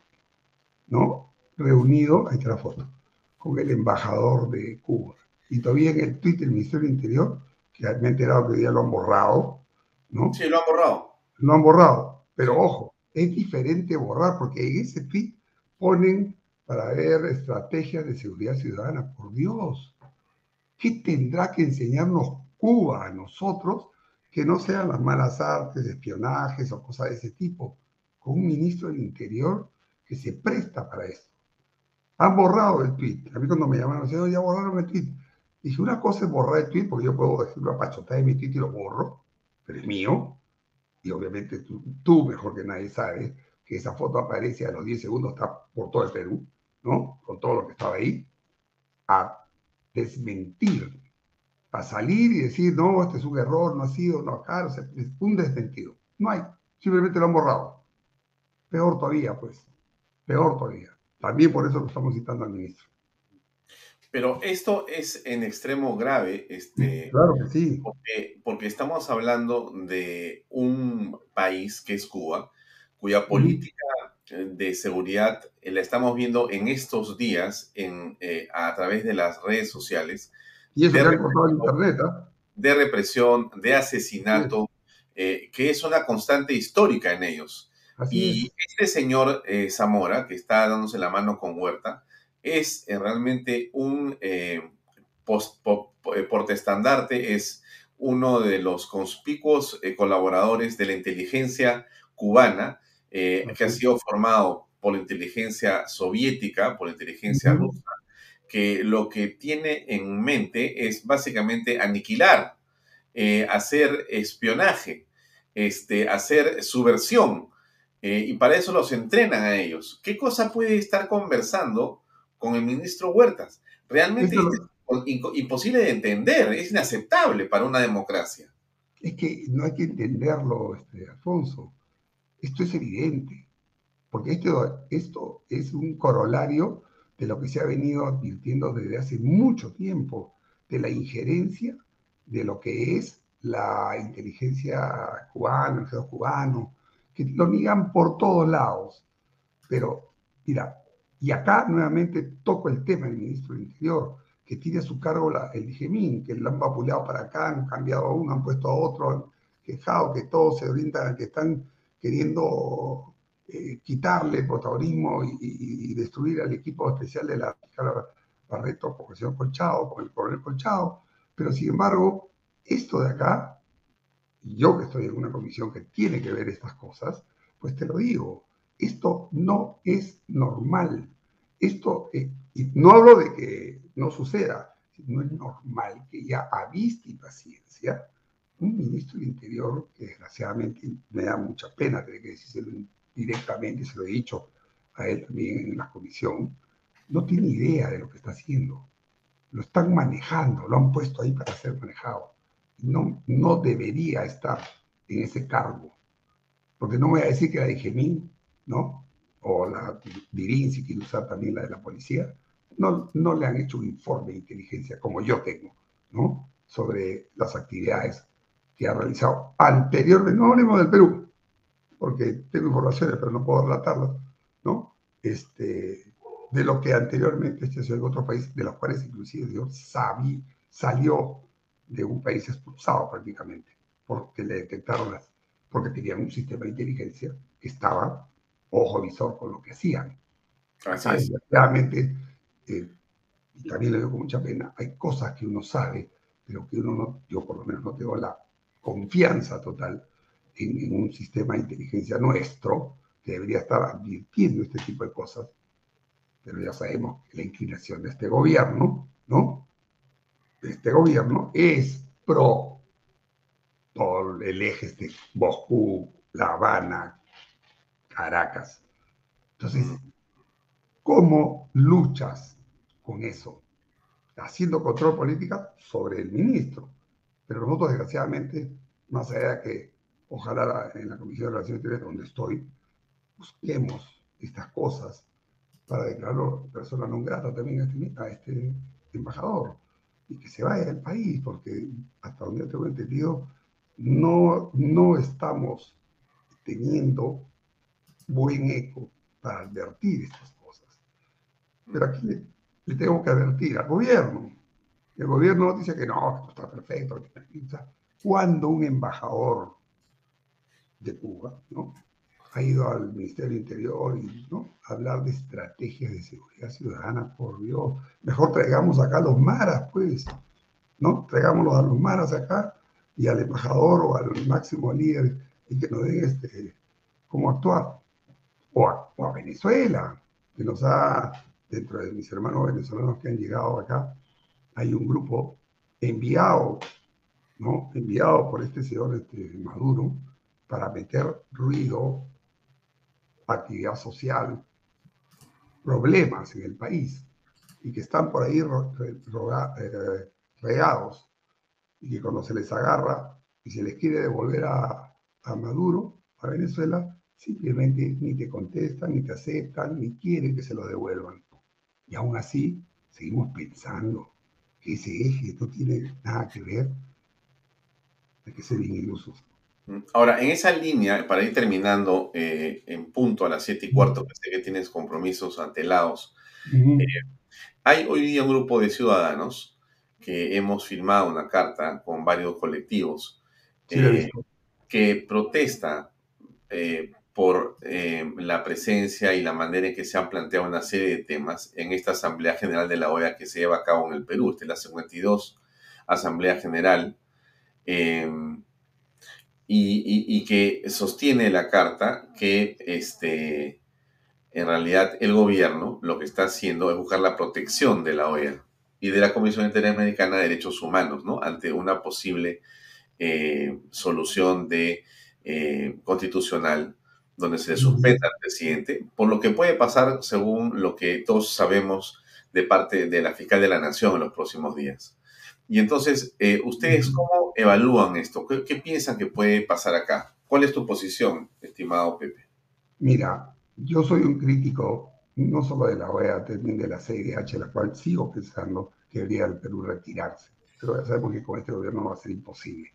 C: ¿No? Reunido, ahí está la foto, con el embajador de Cuba. Y todavía en el Twitter del Ministerio del Interior, que me he enterado que ya lo han borrado, ¿no?
D: Sí, lo han borrado.
C: Lo han borrado. Pero ojo, es diferente borrar, porque en ese tweet ponen para ver estrategias de seguridad ciudadana. Por Dios, ¿qué tendrá que enseñarnos Cuba a nosotros que no sean las malas artes, espionajes o cosas de ese tipo, con un ministro del Interior que se presta para esto. Han borrado el tweet. A mí cuando me llamaron, me ya borraron el tweet. Dije, una cosa es borrar el tweet, porque yo puedo decir una pachota de mi tweet y lo borro, pero es mío. Y obviamente tú, tú mejor que nadie sabes que esa foto aparece a los 10 segundos, está por todo el Perú, ¿no? Con todo lo que estaba ahí, a desmentir, a salir y decir, no, este es un error, no ha sido, no, claro, es un desmentido. No hay, simplemente lo han borrado. Peor todavía, pues, peor todavía. También por eso lo estamos citando al ministro.
B: Pero esto es en extremo grave, este,
C: claro que sí.
B: Porque, porque, estamos hablando de un país que es Cuba, cuya política de seguridad la estamos viendo en estos días en, eh, a través de las redes sociales.
C: Y eso de, represión, internet, ¿ah?
B: de represión, de asesinato, eh, que es una constante histórica en ellos. y este señor Zamora, que está dándose la mano con Huerta, es realmente un post, portestandarte, es uno de los conspicuos colaboradores de la inteligencia cubana, eh, que ha sido formado por la inteligencia soviética, por la inteligencia rusa, que lo que tiene en mente es básicamente aniquilar, eh, hacer espionaje, este, hacer subversión, eh, y para eso los entrenan a ellos. ¿Qué cosa puede estar conversando con el ministro Huertas? Realmente es imposible de entender, es inaceptable para una democracia.
C: Es que no hay que entenderlo, este, Alfonso. Esto es evidente, porque esto, esto es un corolario de lo que se ha venido advirtiendo desde hace mucho tiempo, de la injerencia de lo que es la inteligencia cubana, el geo cubano, que lo niegan por todos lados. Pero, mira, y acá nuevamente toco el tema del ministro del Interior, que tiene a su cargo el IGEMIN, que lo han vapuleado para acá, han cambiado a uno, han puesto a otro, han quejado que todos se orientan, que están queriendo eh, quitarle protagonismo y, destruir al equipo especial de la Barreto con el señor Colchado, con el coronel Colchado, pero sin embargo, esto de acá, yo que estoy en una comisión que tiene que ver estas cosas, pues te lo digo, esto no es normal. Esto, eh, y no hablo de que no suceda, no es normal que ya a vista y paciencia un ministro del Interior que desgraciadamente me da mucha pena tener que decírselo directamente, se lo he dicho a él también en la comisión, no tiene idea de lo que está haciendo. Lo están manejando, lo han puesto ahí para ser manejado. No, no debería estar en ese cargo. Porque no voy a decir que la de Gemín, ¿no? O la Dirín, si quiere usar también la de la policía, no, no le han hecho un informe de inteligencia como yo tengo, ¿no? Sobre las actividades que ha realizado anteriormente, no hablemos del Perú, porque tengo informaciones, pero no puedo relatarlas, ¿no? Este, de lo que anteriormente este en otro país, de los cuales inclusive Dios sabí, salió de un país expulsado prácticamente, porque le detectaron las, porque tenían un sistema de inteligencia que estaba ojo visor con lo que hacían. Así es. Realmente, eh, y también le digo con mucha pena, hay cosas que uno sabe, pero que uno no, yo por lo menos no tengo la confianza total en, un sistema de inteligencia nuestro que debería estar advirtiendo este tipo de cosas. Pero ya sabemos que la inclinación de este gobierno, ¿no? De este gobierno es pro todo el eje este Moscú, La Habana, Caracas. Entonces, ¿cómo luchas con eso? Haciendo control política sobre el ministro. Pero nosotros, desgraciadamente, más allá de que ojalá en la Comisión de Relaciones Exteriores, donde estoy, busquemos estas cosas para declararlo persona no grata también a este, a este embajador y que se vaya del país, porque hasta donde yo tengo entendido, no, no estamos teniendo buen eco para advertir estas cosas. Pero aquí le, le tengo que advertir al gobierno, el gobierno dice que no, esto está perfecto. Cuando un embajador de Cuba ¿no? ha ido al Ministerio Interior y ¿no? hablar de estrategias de seguridad ciudadana, por Dios, mejor traigamos acá a los maras, pues, ¿no? Traigámoslos a los maras acá y al embajador o al máximo líder y que nos den este, cómo actuar. O a, o a Venezuela, que nos ha dentro de mis hermanos venezolanos que han llegado acá, hay un grupo enviado, ¿no? Enviado por este señor este, Maduro para meter ruido, actividad social, problemas en el país y que están por ahí eh, regados y que cuando se les agarra y se les quiere devolver a, Maduro, a Venezuela, simplemente ni te contestan, ni te aceptan, ni quieren que se lo devuelvan. Y aún así, seguimos pensando que ese eje no tiene nada que ver. Hay que ser bien ilusos.
B: Ahora, en esa línea, para ir terminando eh, en punto a las siete y cuarto, que sé que tienes compromisos antelados, eh, hay hoy día un grupo de ciudadanos que hemos firmado una carta con varios colectivos eh, que protesta por la presencia y la manera en que se han planteado una serie de temas en esta Asamblea General de la OEA que se lleva a cabo en el Perú. Esta es la 52 Asamblea General y, que sostiene la carta que este, en realidad el gobierno lo que está haciendo es buscar la protección de la OEA y de la Comisión Interamericana de Derechos Humanos, ¿no? Ante una posible eh, solución de eh, constitucional donde se suspenda al presidente, por lo que puede pasar según lo que todos sabemos de parte de la fiscal de la Nación en los próximos días. Y entonces, eh, ¿ustedes cómo evalúan esto? ¿Qué, piensan que puede pasar acá? ¿Cuál es tu posición, estimado Pepe?
C: Mira, yo soy un crítico no solo de la OEA, también de la CIDH, la cual sigo pensando que debería el Perú retirarse. Pero ya sabemos que con este gobierno va a ser imposible.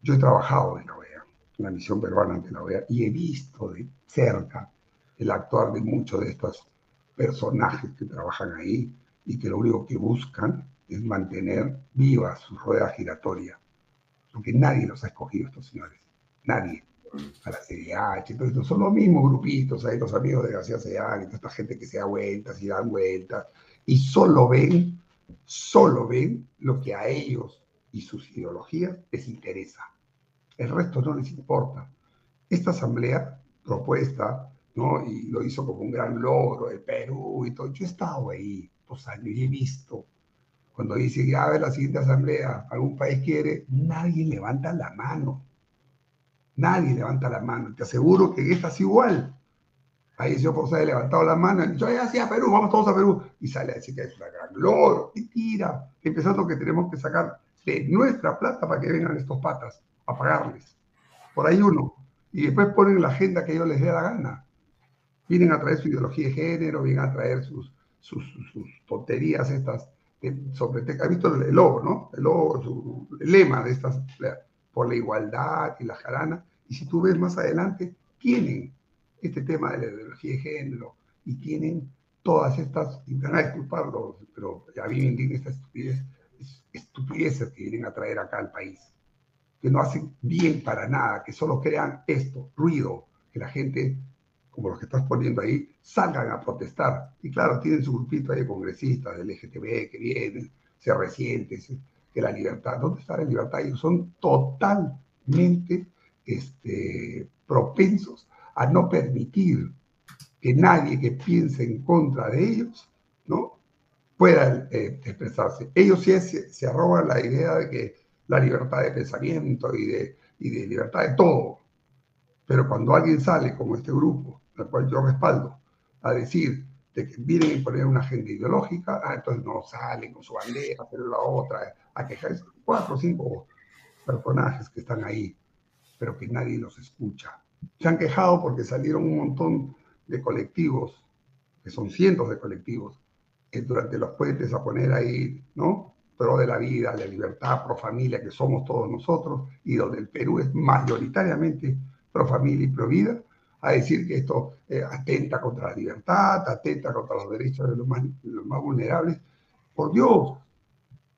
C: Yo he trabajado en la OEA la misión peruana ante la OEA y he visto de cerca el actuar de muchos de estos personajes que trabajan ahí y que lo único que buscan es mantener viva su rueda giratoria. Porque nadie los ha escogido estos señores. Nadie. A la CDH, entonces son los mismos grupitos, ahí los amigos de García Sedán y toda esta gente que se da vueltas y dan vueltas y solo ven, solo ven lo que a ellos y sus ideologías les interesa el resto no les importa. Esta asamblea propuesta, ¿no? Y lo hizo como un gran logro de Perú y todo. Yo he estado ahí dos años y he visto. Cuando dice, ya a ver la siguiente asamblea, algún país quiere, nadie levanta la mano. Nadie levanta la mano. Te aseguro que esta es igual. Ahí señor Forza ha levantado la mano y dicho, ya, sí, a Perú, vamos todos a Perú. Y sale a decir que es una gran logro. Mentira. Empezando que tenemos que sacar de nuestra plata para que vengan estos patas a pagarles. Por ahí uno. Y después ponen la agenda que ellos les dé la gana. Vienen a traer su ideología de género, vienen a traer sus, sus, tonterías estas ¿Has visto el, logo, no? El logo, su, el lema de estas, por la igualdad y la jarana. Y si tú ves más adelante, tienen este tema de la ideología de género y tienen todas estas, y van a disculparlos, pero ya vienen estas estupidez, estupideces que vienen a traer acá al país que no hacen bien para nada, que solo crean esto, ruido, que la gente, como los que estás poniendo ahí, salgan a protestar. Y claro, tienen su grupito ahí de congresistas del LGTB que vienen, se resienten, que la libertad, ¿dónde está la libertad? Ellos son totalmente este, propensos a no permitir que nadie que piense en contra de ellos, ¿no? pueda eh, expresarse. Ellos sí se, se arroban la idea de que la libertad de pensamiento y de, y de libertad de todo. Pero cuando alguien sale, como este grupo, al cual yo respaldo, a decir de que vienen a imponer una agenda ideológica, ah, entonces no salen con su bandera, pero la otra, a quejarse. Cuatro o cinco personajes que están ahí, pero que nadie los escucha. Se han quejado porque salieron un montón de colectivos, que son cientos de colectivos, que durante los puentes a poner ahí, ¿no? pro de la vida, la libertad, pro familia, que somos todos nosotros, y donde el Perú es mayoritariamente pro familia y pro vida, a decir que esto eh, atenta contra la libertad, atenta contra los derechos de los más, vulnerables. Por Dios,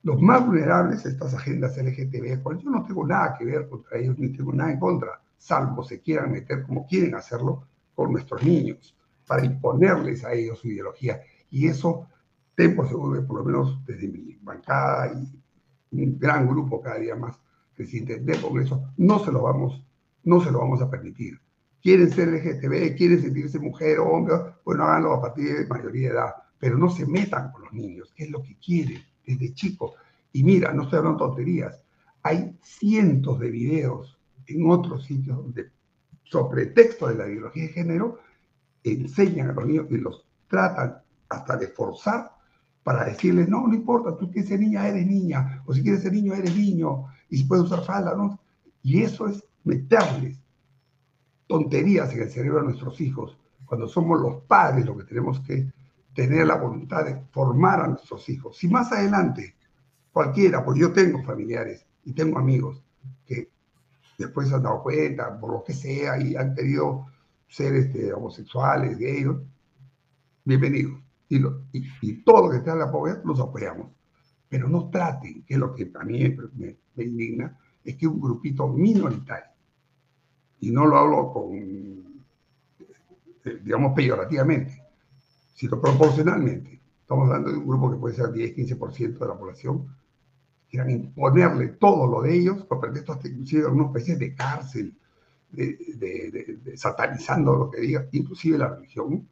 C: los más vulnerables, estas agendas LGTB, yo no tengo nada que ver contra ellos, ni tengo nada en contra, salvo se quieran meter como quieren hacerlo con nuestros niños, para imponerles a ellos su ideología. Y eso por seguro por lo menos desde mi bancada y un gran grupo cada día más que si entendemos eso, no se lo vamos, no se lo vamos a permitir. Quieren ser LGTB, quieren sentirse mujer o hombre, bueno, háganlo a partir de mayoría de edad, pero no se metan con los niños, que es lo que quieren desde chicos. Y mira, no estoy hablando tonterías, hay cientos de videos en otros sitios donde, sobre texto de la ideología de género, enseñan a los niños y los tratan hasta de forzar para decirles, no, no importa, tú quieres ser niña, eres niña, o si quieres ser niño, eres niño, y si puedes usar falda, ¿no? Y eso es meterles tonterías en el cerebro de nuestros hijos, cuando somos los padres los que tenemos que tener la voluntad de formar a nuestros hijos. Si más adelante cualquiera, porque yo tengo familiares y tengo amigos que después se han dado cuenta, por lo que sea, y han querido ser este, homosexuales, gays, bienvenidos. Y, y, todo lo que está en la pobreza los apoyamos. Pero no traten, que es lo que a mí me, me indigna, es que un grupito minoritario, y no lo hablo con, eh, digamos, peyorativamente, sino proporcionalmente. Estamos hablando de un grupo que puede ser 10-15% de la población, quieran imponerle todo lo de ellos, por pretexto hasta inclusive una especie de cárcel, de, satanizando lo que diga, inclusive la religión,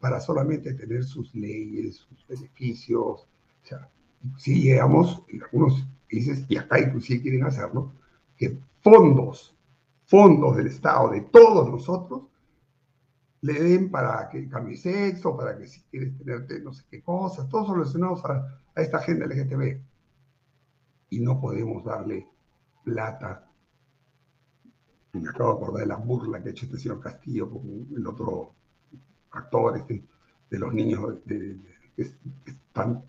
C: para solamente tener sus leyes, sus beneficios. O sea, si llegamos, en algunos países, y acá inclusive quieren hacerlo, que fondos, fondos del Estado, de todos nosotros, le den para que cambie sexo, para que si quieres tenerte no sé qué cosas, todos relacionados a, a esta agenda LGTB y no podemos darle plata. me acabo de acordar de la burla que ha hecho este señor Castillo con el otro actor este, de los niños que están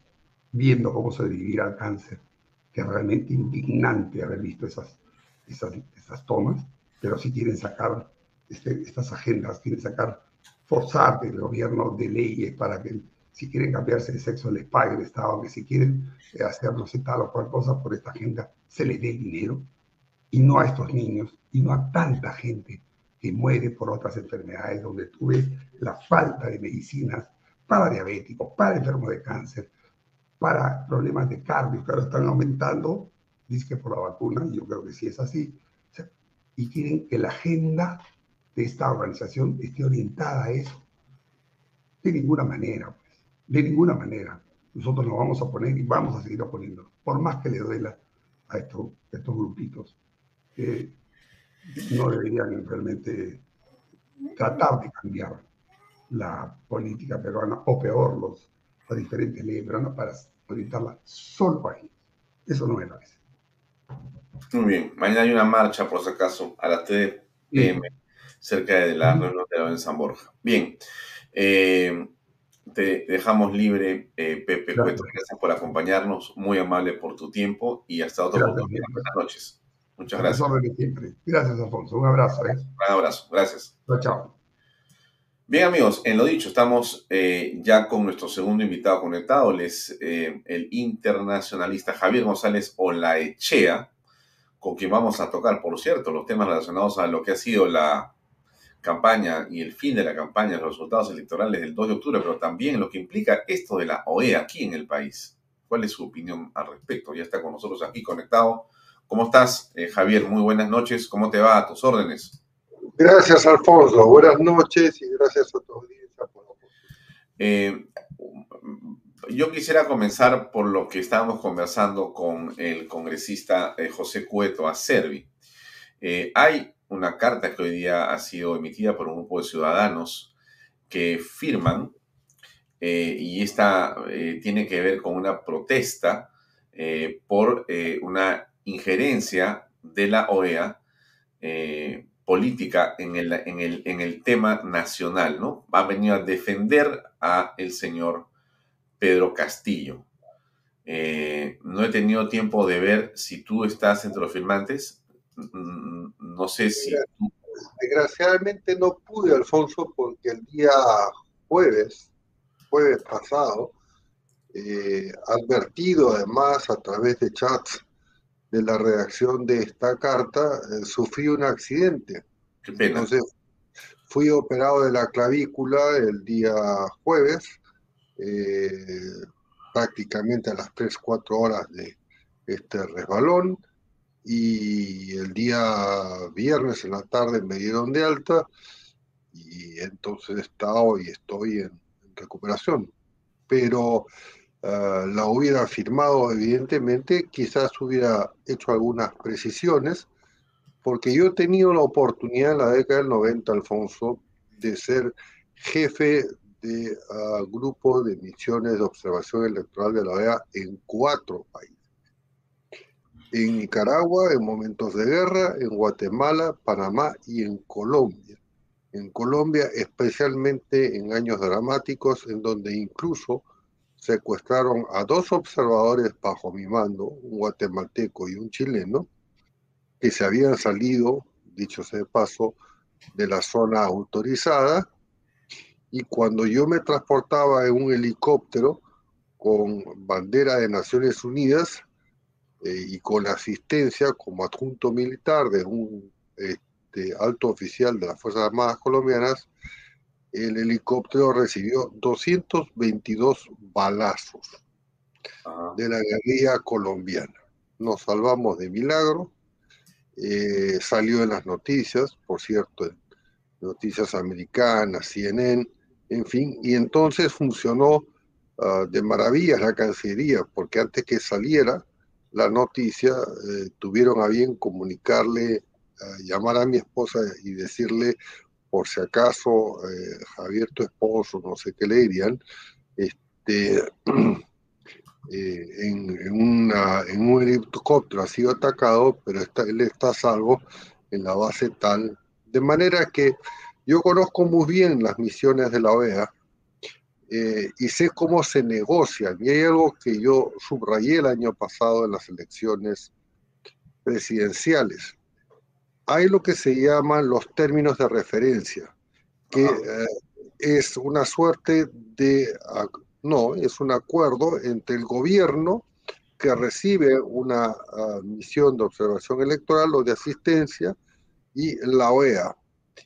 C: viendo cómo sobrevivir al cáncer, que es realmente indignante haber visto esas, esas, esas tomas, pero si quieren sacar este, estas agendas, quieren sacar, forzar del gobierno de leyes para que si quieren cambiarse de sexo les pague el Estado, que si quieren eh, hacer no sé tal o cual cosa por esta agenda, se les dé dinero, y no a estos niños, y no a tanta gente que muere por otras enfermedades, donde tú ves la falta de medicinas para diabéticos, para enfermos de cáncer, para problemas de cardio, que ahora están aumentando, dice que por la vacuna, y yo creo que sí es así, y quieren que la agenda de esta organización esté orientada a eso. De ninguna manera. De ninguna manera. Nosotros nos vamos a poner y vamos a seguir oponiendo, por más que le duela a estos, estos grupitos que no deberían realmente tratar de cambiar la política peruana, o peor, los, las diferentes leyes peruanas para orientarla solo a ellos. Eso no me parece.
B: Muy bien. Mañana hay una marcha, por si acaso, a las 3 pm, cerca de la reunión de en San Borja. Bien. Eh, te dejamos libre, eh, Pepe Gracias. Gracias por acompañarnos. Muy amable por tu tiempo y hasta otra oportunidad. Buenas noches. Muchas gracias.
C: Gracias, Alfonso. Un abrazo. ¿eh?
B: Un abrazo. Gracias.
C: Chao, chao.
B: Bien, amigos, en lo dicho, estamos eh, ya con nuestro segundo invitado conectado. Es eh, el internacionalista Javier González Olaechea, con quien vamos a tocar, por cierto, los temas relacionados a lo que ha sido la campaña y el fin de la campaña, los resultados electorales del 2 de octubre, pero también lo que implica esto de la OEA aquí en el país. ¿Cuál es su opinión al respecto? Ya está con nosotros aquí conectado. ¿Cómo estás, eh, Javier? Muy buenas noches. ¿Cómo te va a tus órdenes?
E: Gracias, Alfonso. Buenas noches y gracias a tu audiencia por la
B: eh, Yo quisiera comenzar por lo que estábamos conversando con el congresista eh, José Cueto Acervi. Eh, hay una carta que hoy día ha sido emitida por un grupo de ciudadanos que firman eh, y esta eh, tiene que ver con una protesta por una injerencia de la OEA política en el, en, el, en el, tema nacional, ¿no? Ha venido a defender a el señor Pedro Castillo. no he tenido tiempo de ver si tú estás entre los firmantes. Mm, no sé si...
E: Desgraciadamente no pude, Alfonso, porque el día jueves, jueves pasado, eh, advertido además a través de chats de la redacción de esta carta, eh, sufrí un accidente.
B: Qué pena.
E: Entonces, fui operado de la clavícula el día jueves, eh, prácticamente a las 3, 4 horas de este resbalón y el día viernes en la tarde me dieron de alta y entonces he estado y estoy en, recuperación. Pero uh, la hubiera firmado, evidentemente, quizás hubiera hecho algunas precisiones, porque yo he tenido la oportunidad en la década del 90, Alfonso, de ser jefe de uh, grupo de misiones de observación electoral de la OEA en cuatro países. En Nicaragua, en momentos de guerra, en Guatemala, Panamá y en Colombia. En Colombia, especialmente en años dramáticos, en donde incluso secuestraron a dos observadores bajo mi mando, un guatemalteco y un chileno, que se habían salido, dicho sea de paso, de la zona autorizada y cuando yo me transportaba en un helicóptero con bandera de Naciones Unidas eh, y con asistencia como adjunto militar de un este, alto oficial de las Fuerzas Armadas colombianas, el helicóptero recibió 222 balazos de la guerrilla colombiana. Nos salvamos de milagro, eh, salió en las noticias, por cierto, en noticias americanas, CNN, en fin, y entonces funcionó uh, de maravilla la Cancillería, porque antes que saliera la noticia, eh, tuvieron a bien comunicarle, llamar a mi esposa y decirle, por si acaso, eh, Javier, tu esposo, no sé qué le dirían, este, eh, en, un helicóptero ha sido atacado, pero él está a salvo en la base tal, de manera que yo conozco muy bien las misiones de la OEA eh, y sé cómo se negocian. Y hay algo que yo subrayé el año pasado en las elecciones presidenciales. Hay lo que se llaman los términos de referencia, que eh, es una suerte de, no, es un acuerdo entre el gobierno que recibe una uh, misión de observación electoral o de asistencia y la OEA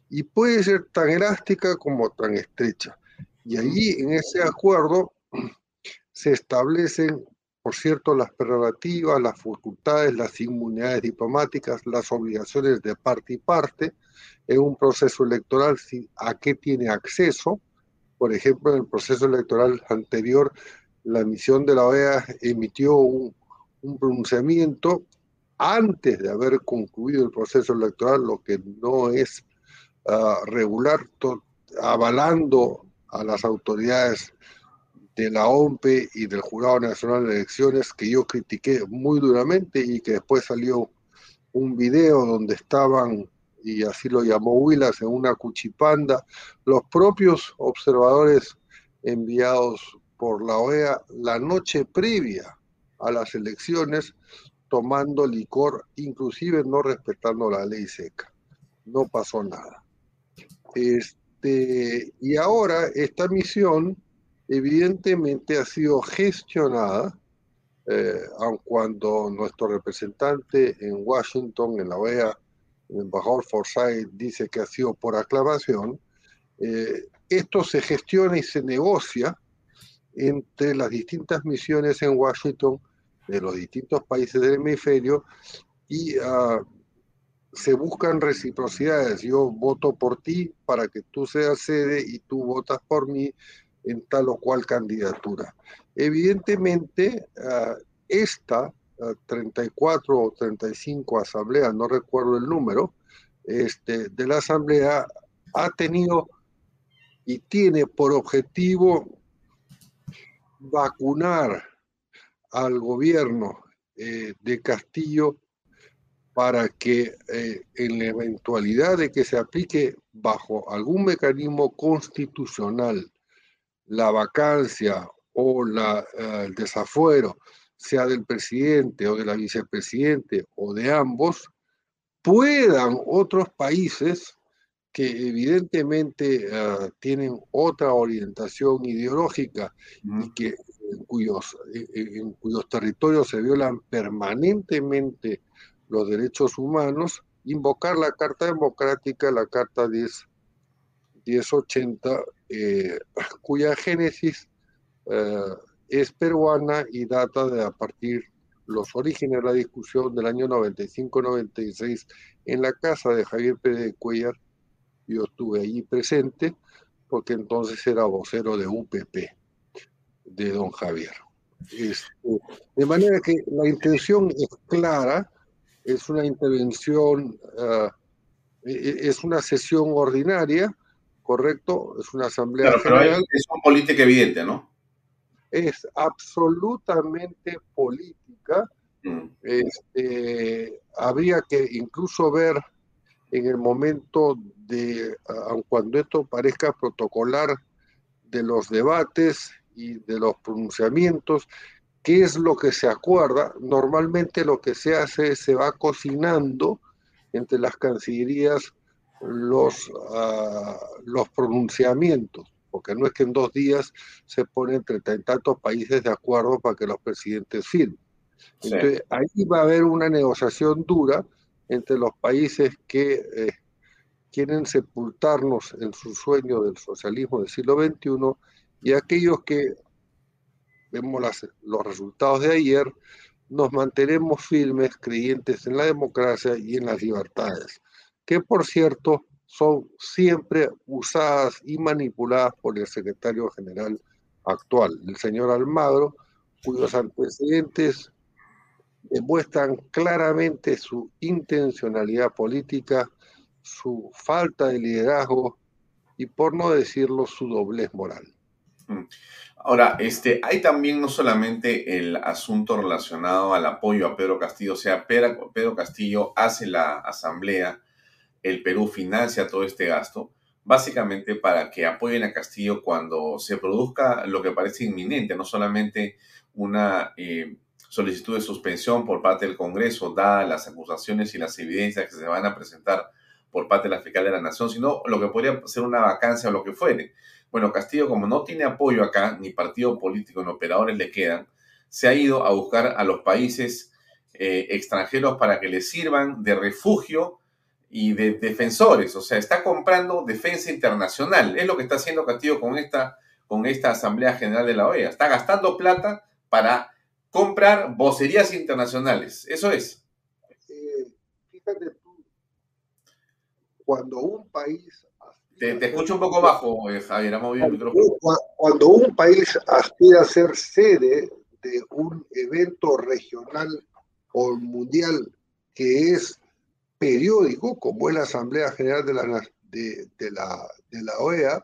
E: y puede ser tan elástica como tan estrecha. Y allí en ese acuerdo se establecen, por cierto, las prerrogativas, las facultades, las inmunidades diplomáticas, las obligaciones de parte y parte en un proceso electoral, a qué tiene acceso. Por ejemplo, en el proceso electoral anterior, la misión de la OEA emitió un, un pronunciamiento antes de haber concluido el proceso electoral, lo que no es regular, avalando a las autoridades de la OMPE y del Jurado Nacional de Elecciones que yo critiqué muy duramente y que después salió un video donde estaban, y así lo llamó Willas, en una cuchipanda, los propios observadores enviados por la OEA la noche previa a las elecciones tomando licor, inclusive no respetando la ley seca. No pasó nada. Este, y ahora esta misión evidentemente ha sido gestionada, eh, aun cuando nuestro representante en Washington, en la OEA, el embajador Forsyth, dice que ha sido por aclamación, eh, esto se gestiona y se negocia entre las distintas misiones en Washington de los distintos países del hemisferio y uh, se buscan reciprocidades. Yo voto por ti para que tú seas sede y tú votas por mí en tal o cual candidatura. Evidentemente, uh, esta uh, 34 o 35 asamblea, no recuerdo el número, este, de la asamblea ha tenido y tiene por objetivo vacunar al gobierno eh, de Castillo para que eh, en la eventualidad de que se aplique bajo algún mecanismo constitucional la vacancia o la, eh, el desafuero, sea del presidente o de la vicepresidente o de ambos, puedan otros países que evidentemente uh, tienen otra orientación ideológica mm. y que en cuyos, en, en cuyos territorios se violan permanentemente los derechos humanos, invocar la Carta Democrática, la Carta 10, 1080, eh, cuya génesis eh, es peruana y data de a partir los orígenes de la discusión del año 95-96 en la casa de Javier Pérez de Cuellar. Yo estuve allí presente porque entonces era vocero de UPP, de don Javier. Este, de manera que la intención es clara, es una intervención, e, es una sesión ordinaria, ¿correcto? Es una asamblea general.
B: es una política evidente, ¿no?
E: Es absolutamente política. Mm. Este, habría que incluso ver en el momento de, aun cuando esto parezca protocolar, de los debates y de los pronunciamientos, qué es lo que se acuerda. Normalmente lo que se hace se va cocinando entre las cancillerías los, ah, los pronunciamientos, porque no es que en dos días se ponen treinta y tantos países de acuerdo para que los presidentes firmen. Entonces, ahí va a haber una negociación dura entre los países que eh, quieren sepultarnos en su sueño del socialismo del siglo XXI y aquellos que vemos los resultados de ayer, nos mantenemos firmes, creyentes en la democracia y en las libertades, que por cierto son siempre usadas y manipuladas por el secretario general actual, el señor Almagro, cuyos antecedentes demuestran claramente su intencionalidad política, su falta de liderazgo y, por no decirlo, su doblez moral.
B: Mm. Ahora, este, hay también no solamente el asunto relacionado al apoyo a Pedro Castillo, o sea, Pedro Castillo hace la asamblea, el Perú financia todo este gasto, básicamente para que apoyen a Castillo cuando se produzca lo que parece inminente, no solamente una eh, solicitud de suspensión por parte del Congreso, dadas las acusaciones y las evidencias que se van a presentar por parte de la fiscal de la Nación, sino lo que podría ser una vacancia o lo que fuere. Bueno, Castillo, como no tiene apoyo acá, ni partido político ni operadores le quedan, se ha ido a buscar a los países eh, extranjeros para que le sirvan de refugio y de defensores. O sea, está comprando defensa internacional. Es lo que está haciendo Castillo con esta, con esta Asamblea General de la OEA. Está gastando plata para comprar vocerías internacionales. Eso es.
E: Eh, fíjate tú, cuando un país...
B: Te, escucho un poco bajo, eh, Javier, el
E: micrófono. Cuando un país aspira a ser sede de un evento regional o mundial que es periódico, como es la Asamblea General de la, de, de la, de la OEA,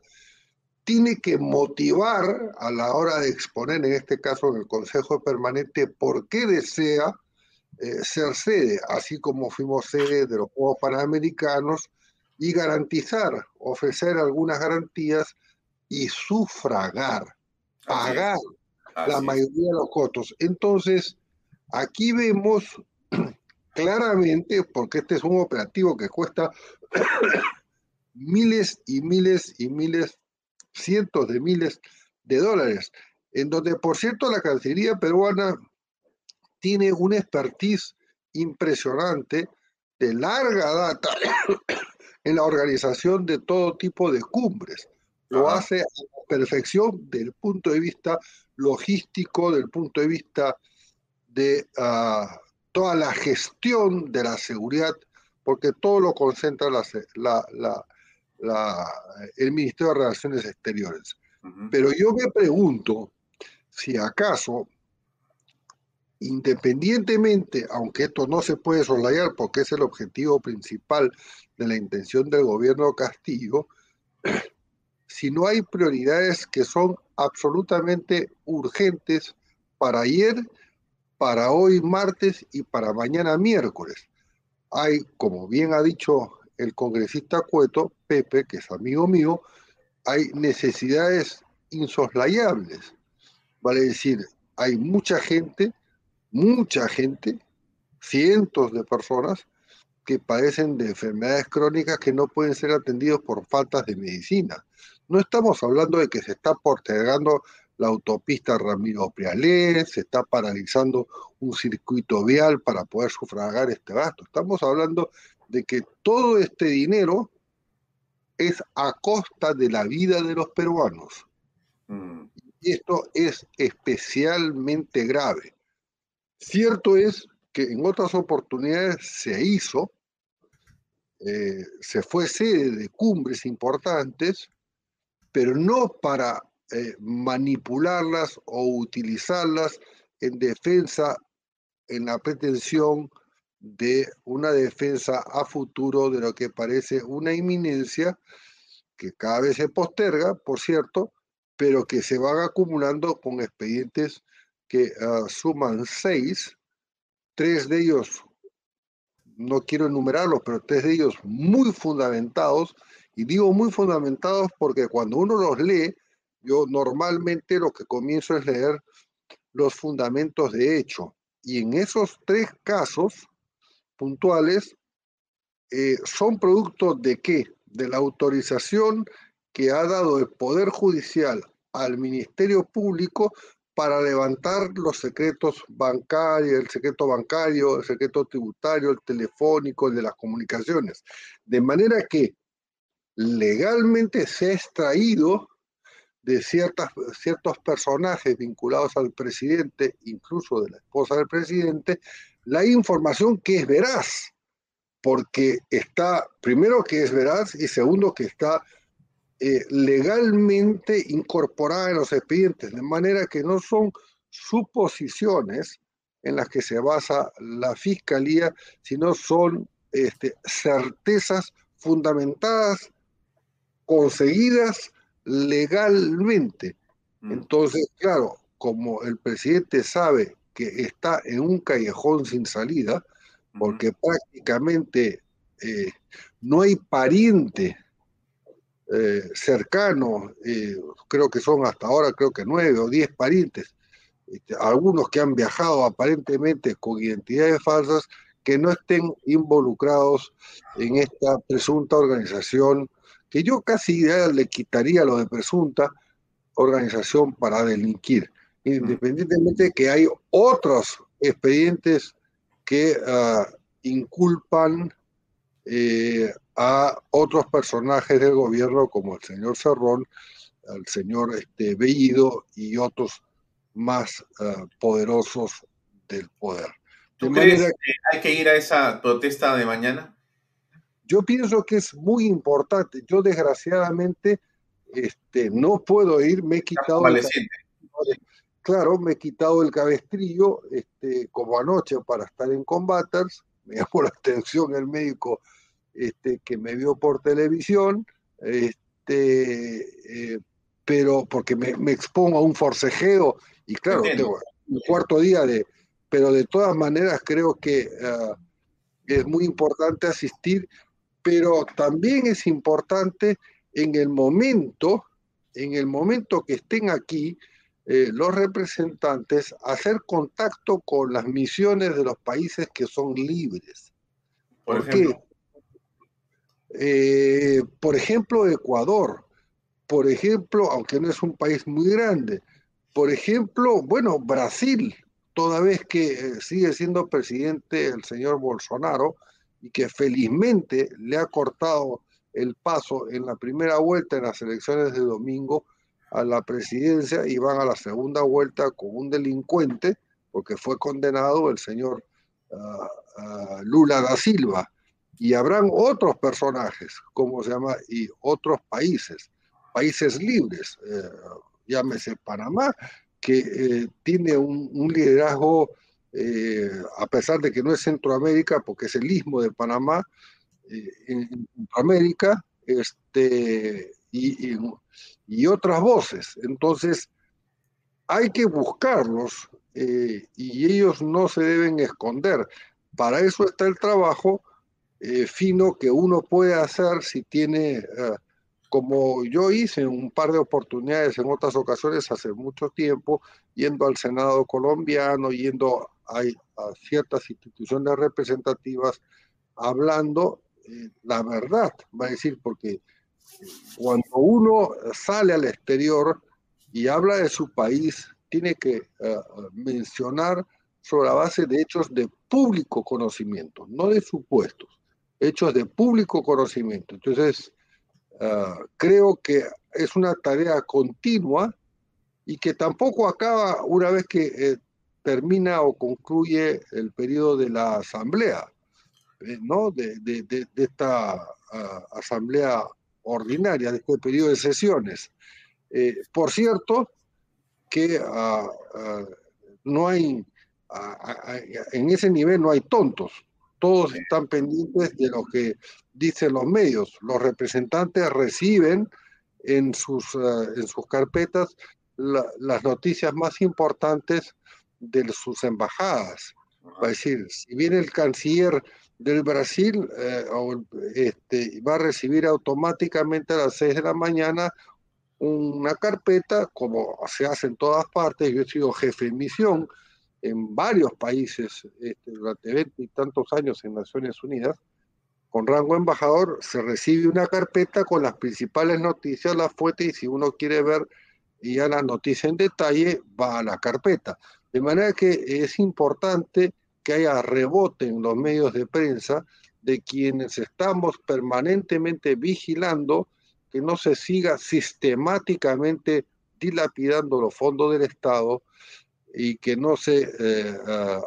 E: tiene que motivar a la hora de exponer, en este caso en el Consejo Permanente, por qué desea eh, ser sede, así como fuimos sede de los Juegos Panamericanos, y garantizar, ofrecer algunas garantías y sufragar, pagar la mayoría de los costos. Entonces, aquí vemos claramente, porque este es un operativo que cuesta miles y miles y miles cientos de miles de dólares, en donde, por cierto, la Cancillería peruana tiene una expertise impresionante de larga data en la organización de todo tipo de cumbres. Lo hace a la perfección del punto de vista logístico, del punto de vista de ah, toda la gestión de la seguridad, porque todo lo concentra la, la, el Ministerio de Relaciones Exteriores. Pero yo me pregunto si acaso, independientemente, aunque esto no se puede soslayar porque es el objetivo principal de la intención del gobierno Castillo, si no hay prioridades que son absolutamente urgentes para ayer, para hoy martes y para mañana miércoles. Hay, como bien ha dicho el congresista Cueto, Pepe, que es amigo mío, hay necesidades insoslayables. Vale decir, hay mucha gente, mucha gente, cientos de personas que padecen de enfermedades crónicas que no pueden ser atendidos por faltas de medicina. No estamos hablando de que se está postergando la autopista Ramiro Prialé, se está paralizando un circuito vial para poder sufragar este gasto. Estamos hablando de que todo este dinero es a costa de la vida de los peruanos. Mm. Y esto es especialmente grave. Cierto es que en otras oportunidades se hizo, eh, se fue sede de cumbres importantes, pero no para eh, manipularlas o utilizarlas en defensa, en la pretensión de una defensa a futuro de lo que parece una inminencia que cada vez se posterga, por cierto, pero que se van acumulando con expedientes que ah, suman seis, tres de ellos, no quiero enumerarlos, pero tres de ellos muy fundamentados, y digo muy fundamentados porque cuando uno los lee, yo normalmente lo que comienzo es leer los fundamentos de hecho, y en esos tres casos puntuales eh, son producto de qué? De la autorización que ha dado el Poder Judicial al Ministerio Público para levantar los secretos bancarios, el secreto bancario, el secreto tributario, el telefónico, el de las comunicaciones. De manera que legalmente se ha extraído de ciertas, ciertos personajes vinculados al presidente, incluso de la esposa del presidente, la información que es veraz, porque está, primero que es veraz y segundo que está eh, legalmente incorporada en los expedientes, de manera que no son suposiciones en las que se basa la fiscalía, sino son este, certezas fundamentadas, conseguidas legalmente. Mm. Entonces, claro, como el presidente sabe que está en un callejón sin salida, porque prácticamente eh, no hay pariente eh, cercanos, creo que son hasta ahora, creo que nueve o diez parientes, este, algunos que han viajado aparentemente con identidades falsas, que no estén involucrados en esta presunta organización, que yo casi le quitaría lo de presunta organización para delinquir, independientemente de que hay otros expedientes que ah, inculpan eh, a otros personajes del gobierno como el señor Cerrón, el señor este, Bellido y otros más uh, poderosos del poder.
B: ¿Tú crees que hay que ir a esa protesta de mañana?
E: Yo pienso que es muy importante. Yo desgraciadamente este, no puedo ir, me he quitado... El claro, me he quitado el cabestrillo este, como anoche para estar en Combaters. Me llamó la atención el médico este, que me vio por televisión, este, eh, pero porque me, expongo a un forcejeo y claro, tengo un cuarto día de, pero de todas maneras creo que ah, es muy importante asistir, pero también es importante en el momento, en el momento que estén aquí, eh, los representantes hacer contacto con las misiones de los países que son libres. ¿Por, qué? Eh, por ejemplo, Ecuador, por ejemplo, aunque no es un país muy grande, por ejemplo, bueno, Brasil, toda vez que eh, sigue siendo presidente el señor Bolsonaro y que felizmente le ha cortado el paso en la primera vuelta en las elecciones de domingo a la presidencia y van a la segunda vuelta con un delincuente, porque fue condenado el señor ah, ah, Lula da Silva y habrán otros personajes, como se llama, y otros países, países libres, eh, llámese Panamá, que eh, tiene un, liderazgo, eh, a pesar de que no es Centroamérica, porque es el istmo de Panamá, en Centroamérica, este, y, y, otras voces. Entonces, hay que buscarlos y ellos no se deben esconder. Para eso está el trabajo eh, fino que uno puede hacer si tiene, eh, como yo hice un par de oportunidades en otras ocasiones hace mucho tiempo, yendo al Senado colombiano, yendo a, ciertas instituciones representativas, hablando eh, la verdad, va a decir, porque cuando uno sale al exterior y habla de su país, tiene que mencionar sobre la base de hechos de público conocimiento, no de supuestos hechos de público conocimiento. Entonces, ah, creo que es una tarea continua y que tampoco acaba una vez que eh, termina o concluye el periodo de la asamblea, eh, ¿no? De, esta ah, asamblea ordinaria, de este periodo de sesiones. Eh, por cierto, que ah, no hay, en ese nivel no hay tontos, todos están pendientes de lo que dicen los medios. Los representantes reciben en sus, en sus carpetas las noticias más importantes de sus embajadas. Va a decir, si viene el canciller del Brasil, eh, este, va a recibir automáticamente a las 6 de la mañana una carpeta, como se hace en todas partes. Yo he sido jefe de misión en varios países este, durante 20 y tantos años en Naciones Unidas. Con rango embajador se recibe una carpeta con las principales noticias, las fuentes, y si uno quiere ver ya la noticia en detalle, va a la carpeta. De manera que es importante que haya rebote en los medios de prensa de quienes estamos permanentemente vigilando que no se siga sistemáticamente dilapidando los fondos del Estado y que no se eh,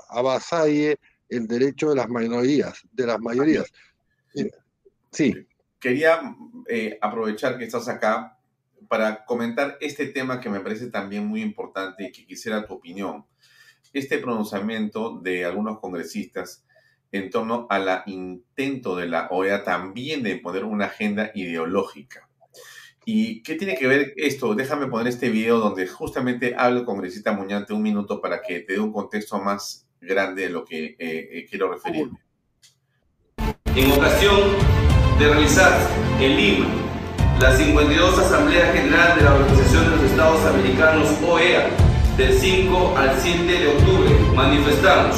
E: avasalle el derecho de las minorías, de las mayorías.
B: Sí. Quería eh, aprovechar que estás acá para comentar este tema que me parece también muy importante y que quisiera tu opinión este pronunciamiento de algunos congresistas en torno al intento de la OEA también de poner una agenda ideológica. ¿Y qué tiene que ver esto? Déjame poner este video donde justamente habla el congresista Muñante un minuto para que te dé un contexto más grande de lo que eh, eh, quiero referirme.
F: En ocasión de realizar en Lima la 52 Asamblea General de la Organización de los Estados Americanos, OEA, del 5 al 7 de octubre manifestamos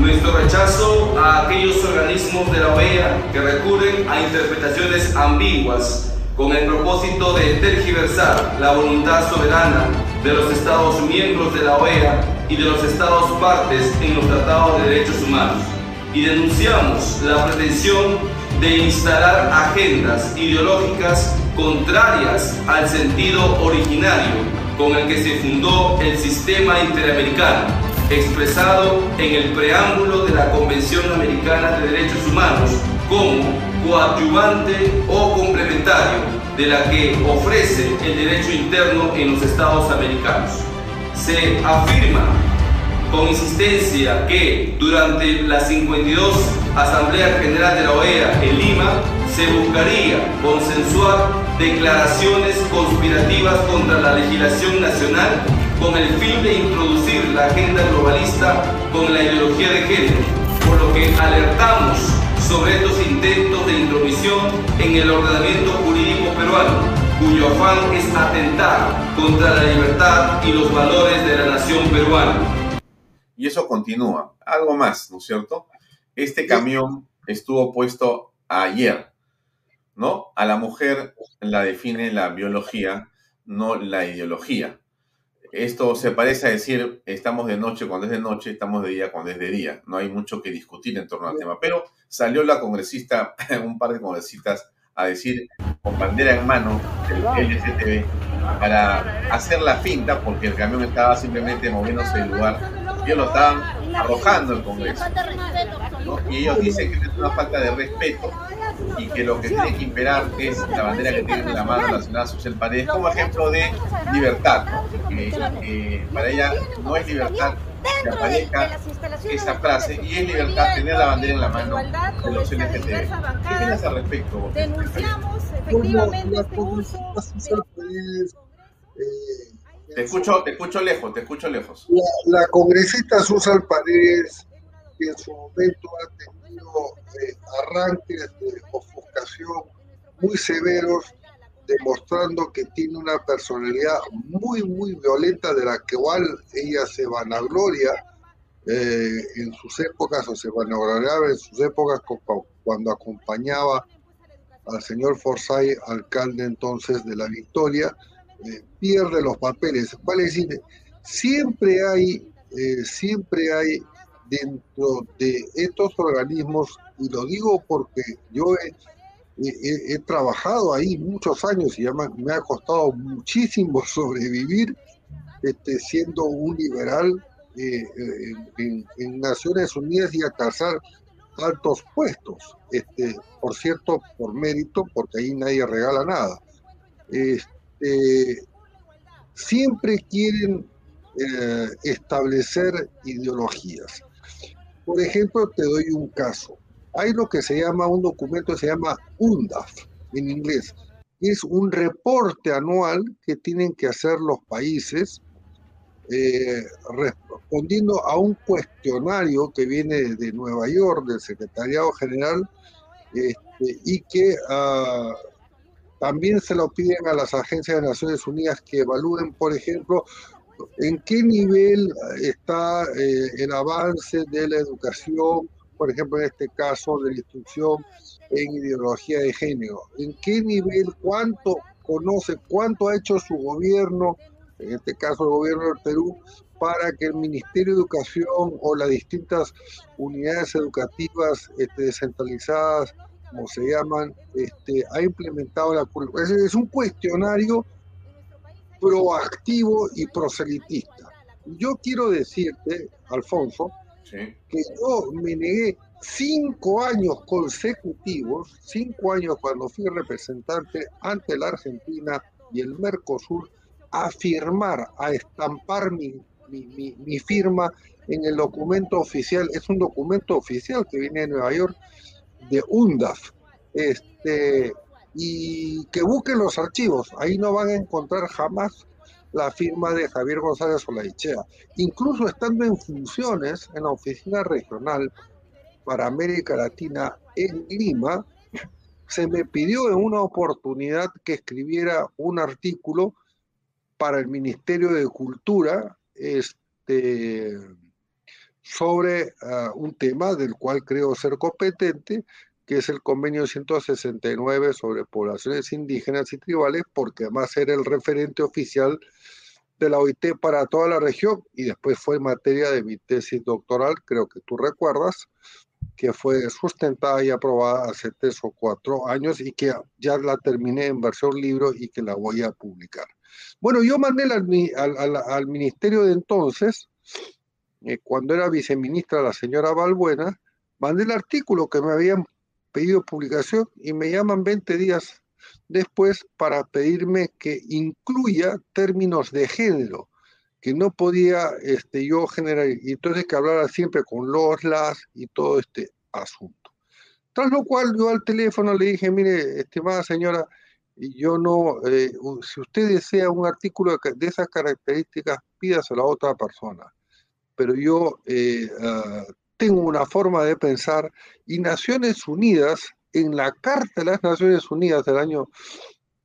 F: nuestro rechazo a aquellos organismos de la OEA que recurren a interpretaciones ambiguas con el propósito de tergiversar la voluntad soberana de los Estados miembros de la OEA y de los Estados partes en los tratados de derechos humanos. Y denunciamos la pretensión de instalar agendas ideológicas contrarias al sentido originario con el que se fundó el sistema interamericano, expresado en el preámbulo de la Convención Americana de Derechos Humanos como coadyuvante o complementario de la que ofrece el derecho interno en los Estados americanos. Se afirma con insistencia que durante la 52 Asamblea General de la OEA en Lima se buscaría consensuar declaraciones conspirativas contra la legislación nacional con el fin de introducir la agenda globalista con la ideología de género, por lo que alertamos sobre estos intentos de intromisión en el ordenamiento jurídico peruano, cuyo afán es atentar contra la libertad y los valores de la nación peruana.
B: Y eso continúa. Algo más, ¿no es cierto? Este camión estuvo puesto ayer ¿no? A la mujer la define la biología, no la ideología. Esto se parece a decir, estamos de noche cuando es de noche, estamos de día cuando es de día. No hay mucho que discutir en torno al tema. Pero salió la congresista, un par de congresistas, a decir con bandera en mano el LGTB para hacer la finta, porque el camión estaba simplemente moviéndose del lugar. Ellos lo estaban arrojando el Congreso. Y ellos dicen que es una falta de respeto y que lo que tiene que imperar es la bandera que tiene en la mano la señora Susel Paredes como ejemplo de libertad. para ella no es libertad que aparezca esa frase y es libertad tener la bandera en la mano de los LGTB. ¿Qué piensas al respecto?
G: Denunciamos efectivamente este uso.
B: Te escucho, te escucho lejos, te escucho lejos.
E: La, congresista Susal Paredes, que en su momento ha tenido eh, arranques de ofuscación muy severos, demostrando que tiene una personalidad muy, muy violenta de la que igual ella se vanagloria eh, en sus épocas, o se vanagloriaba en sus épocas cuando acompañaba al señor Forsyth, alcalde entonces de La Victoria, eh, pierde los papeles. Vale decir, siempre hay, siempre hay dentro de estos organismos, y lo digo porque yo he, trabajado ahí muchos años y ya me, ha costado muchísimo sobrevivir este, siendo un liberal eh, en, en, Naciones Unidas y alcanzar altos puestos, este, por cierto, por mérito, porque ahí nadie regala nada. Este, siempre quieren eh, establecer ideologías. Por ejemplo, te doy un caso. Hay lo que se llama, un documento se llama UNDAF en inglés. Es un reporte anual que tienen que hacer los países eh, respondiendo a un cuestionario que viene de Nueva York, del Secretariado General, este, y que ah, también se lo piden a las agencias de Naciones Unidas que evalúen, por ejemplo, en qué nivel está eh, el avance de la educación, por ejemplo, en este caso de la instrucción en ideología de género, en qué nivel, cuánto conoce, cuánto ha hecho su gobierno, en este caso el gobierno del Perú, para que el Ministerio de Educación o las distintas unidades educativas este, descentralizadas como se llaman, este, ha implementado la cultura. Es, un cuestionario proactivo y proselitista. Yo quiero decirte, Alfonso, que yo me negué cinco años consecutivos, cinco años cuando fui representante ante la Argentina y el Mercosur, a firmar, a estampar mi, mi, mi firma en el documento oficial. Es un documento oficial que viene de Nueva York de UNDAF, este, y que busquen los archivos, ahí no van a encontrar jamás la firma de Javier González Olaichea. Incluso estando en funciones en la oficina regional para América Latina en Lima, se me pidió en una oportunidad que escribiera un artículo para el Ministerio de Cultura este, sobre ah, un tema del cual creo ser competente, que es el convenio 169 sobre poblaciones indígenas y tribales, porque además era el referente oficial de la OIT para toda la región y después fue materia de mi tesis doctoral, creo que tú recuerdas, que fue sustentada y aprobada hace tres o cuatro años y que ya la terminé en versión libro y que la voy a publicar. Bueno, yo mandé al, ministerio de entonces, eh, cuando era viceministra la señora Valbuena, mandé el artículo que me habían pedido publicación y me llaman 20 días después para pedirme que incluya términos de género, que no podía este, yo generar, y entonces que hablara siempre con los, las y todo este asunto. Tras lo cual yo al teléfono le dije, mire, estimada señora, yo no, eh, si usted desea un artículo de esas características, pídaselo a otra persona. Pero yo eh, ah, tengo una forma de pensar y Naciones Unidas, en la Carta de las Naciones Unidas del año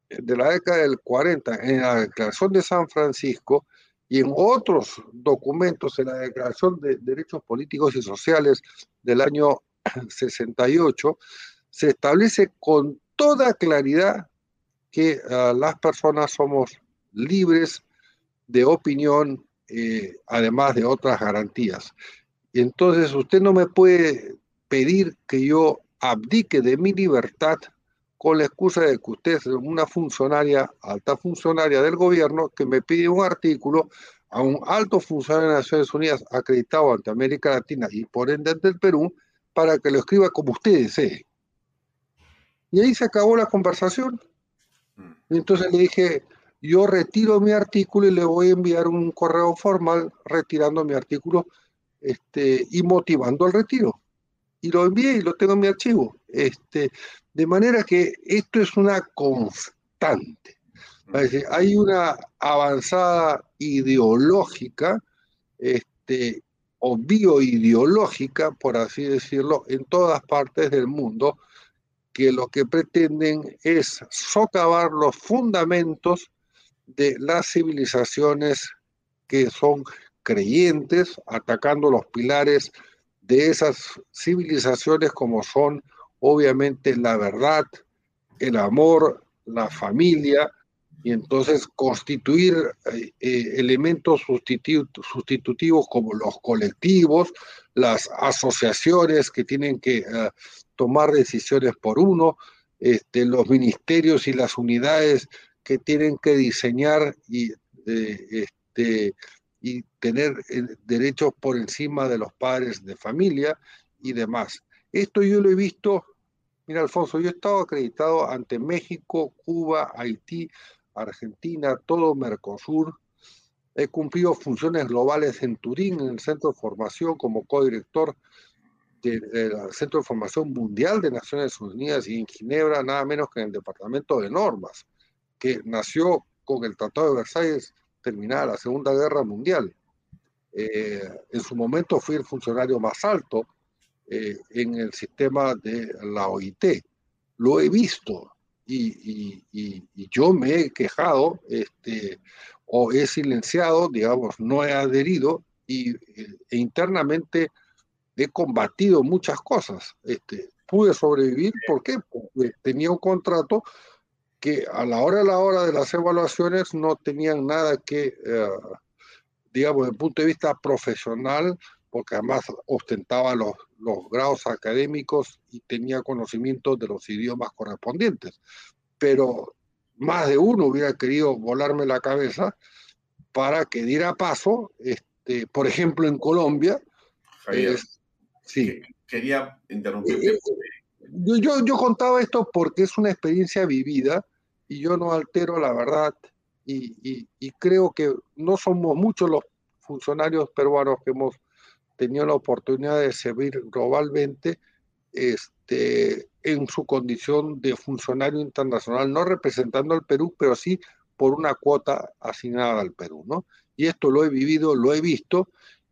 E: de la década del 40, en la Declaración de San Francisco y en otros documentos, en la Declaración de Derechos Políticos y Sociales del año 68, se establece con toda claridad que ah, las personas somos libres de opinión, eh, además de otras garantías. Entonces usted no me puede pedir que yo abdique de mi libertad con la excusa de que usted es una funcionaria, alta funcionaria del gobierno, que me pide un artículo a un alto funcionario de Naciones Unidas acreditado ante América Latina y por ende ante el Perú, para que lo escriba como usted desee. Y ahí se acabó la conversación. Y entonces le dije, yo retiro mi artículo y le voy a enviar un correo formal retirando mi artículo este, y motivando el retiro. Y lo envié y lo tengo en mi archivo. Este, de manera que esto es una constante. hay una avanzada ideológica, este, o bioideológica, por así decirlo, en todas partes del mundo, que lo que pretenden es socavar los fundamentos de las civilizaciones que son creyentes, atacando los pilares de esas civilizaciones como son obviamente la verdad, el amor, la familia, y entonces constituir eh, eh, elementos sustitutivos como los colectivos, las asociaciones que tienen que eh, tomar decisiones por uno, este, los ministerios y las unidades que tienen que diseñar y este, y tener derechos por encima de los padres de familia y demás. Esto yo lo he visto, mira Alfonso, yo he estado acreditado ante México, Cuba, Haití, Argentina, todo Mercosur. He cumplido funciones globales en Turín, en el Centro de Formación, como codirector del Centro de Formación Mundial de Naciones Unidas y en Ginebra, nada menos que en el Departamento de Normas, que nació con el Tratado de Versalles terminada la Segunda Guerra Mundial. Eh, en su momento fui el funcionario más alto eh, en el sistema de la OIT. Lo he visto y, yo me he quejado este, o he silenciado, digamos, no he adherido y, e internamente he combatido muchas cosas. Este, pude sobrevivir, ¿por qué? Porque tenía un contrato que a la hora a la hora de las evaluaciones no tenían nada que, eh, digamos, desde el punto de vista profesional, porque además ostentaba los, los grados académicos y tenía conocimiento de los idiomas correspondientes. Pero más de uno hubiera querido volarme la cabeza para que diera paso, este, por ejemplo, en Colombia.
B: sí. Quería interrumpirte. Eh,
E: eh, yo, yo, contaba esto porque es una experiencia vivida y yo no altero la verdad y, creo que no somos muchos los funcionarios peruanos que hemos tenido la oportunidad de servir globalmente este, en su condición de funcionario internacional, no representando al Perú, pero sí por una cuota asignada al Perú, ¿no? Y esto lo he vivido, lo he visto,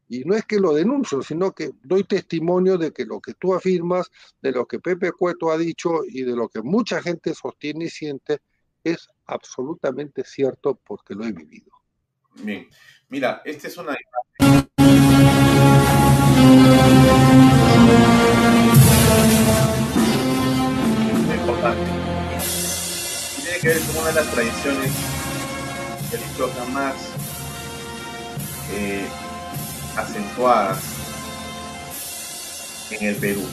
E: y no es que lo denuncio, sino que doy testimonio de que lo que tú afirmas, de lo que Pepe Cueto ha dicho y de lo que mucha gente sostiene y siente, es absolutamente cierto porque lo he vivido.
B: Bien, mira, esta es una. Tiene que ver con una de las tradiciones religiosas más eh, acentuadas en el Perú,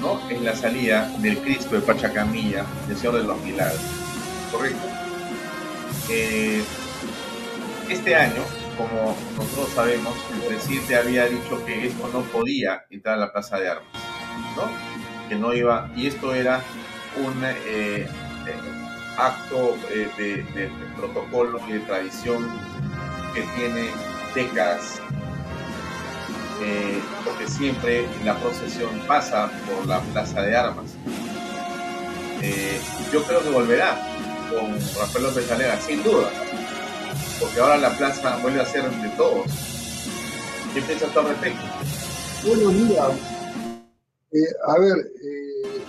B: ¿no? En la salida del Cristo de Pachacamilla, del Señor de los Milagros correcto. Eh, este año, como nosotros sabemos, el presidente había dicho que esto no podía entrar a la Plaza de Armas, ¿no? Que no iba, y esto era un eh, eh, acto de, de, protocolo y de tradición que tiene décadas, porque siempre la procesión pasa por la Plaza de Armas. yo creo que volverá, con Rafael López sin duda, porque ahora la plaza vuelve a ser de todos. ¿Qué piensas tú al respecto?
E: Bueno, mira, eh, a ver, eh,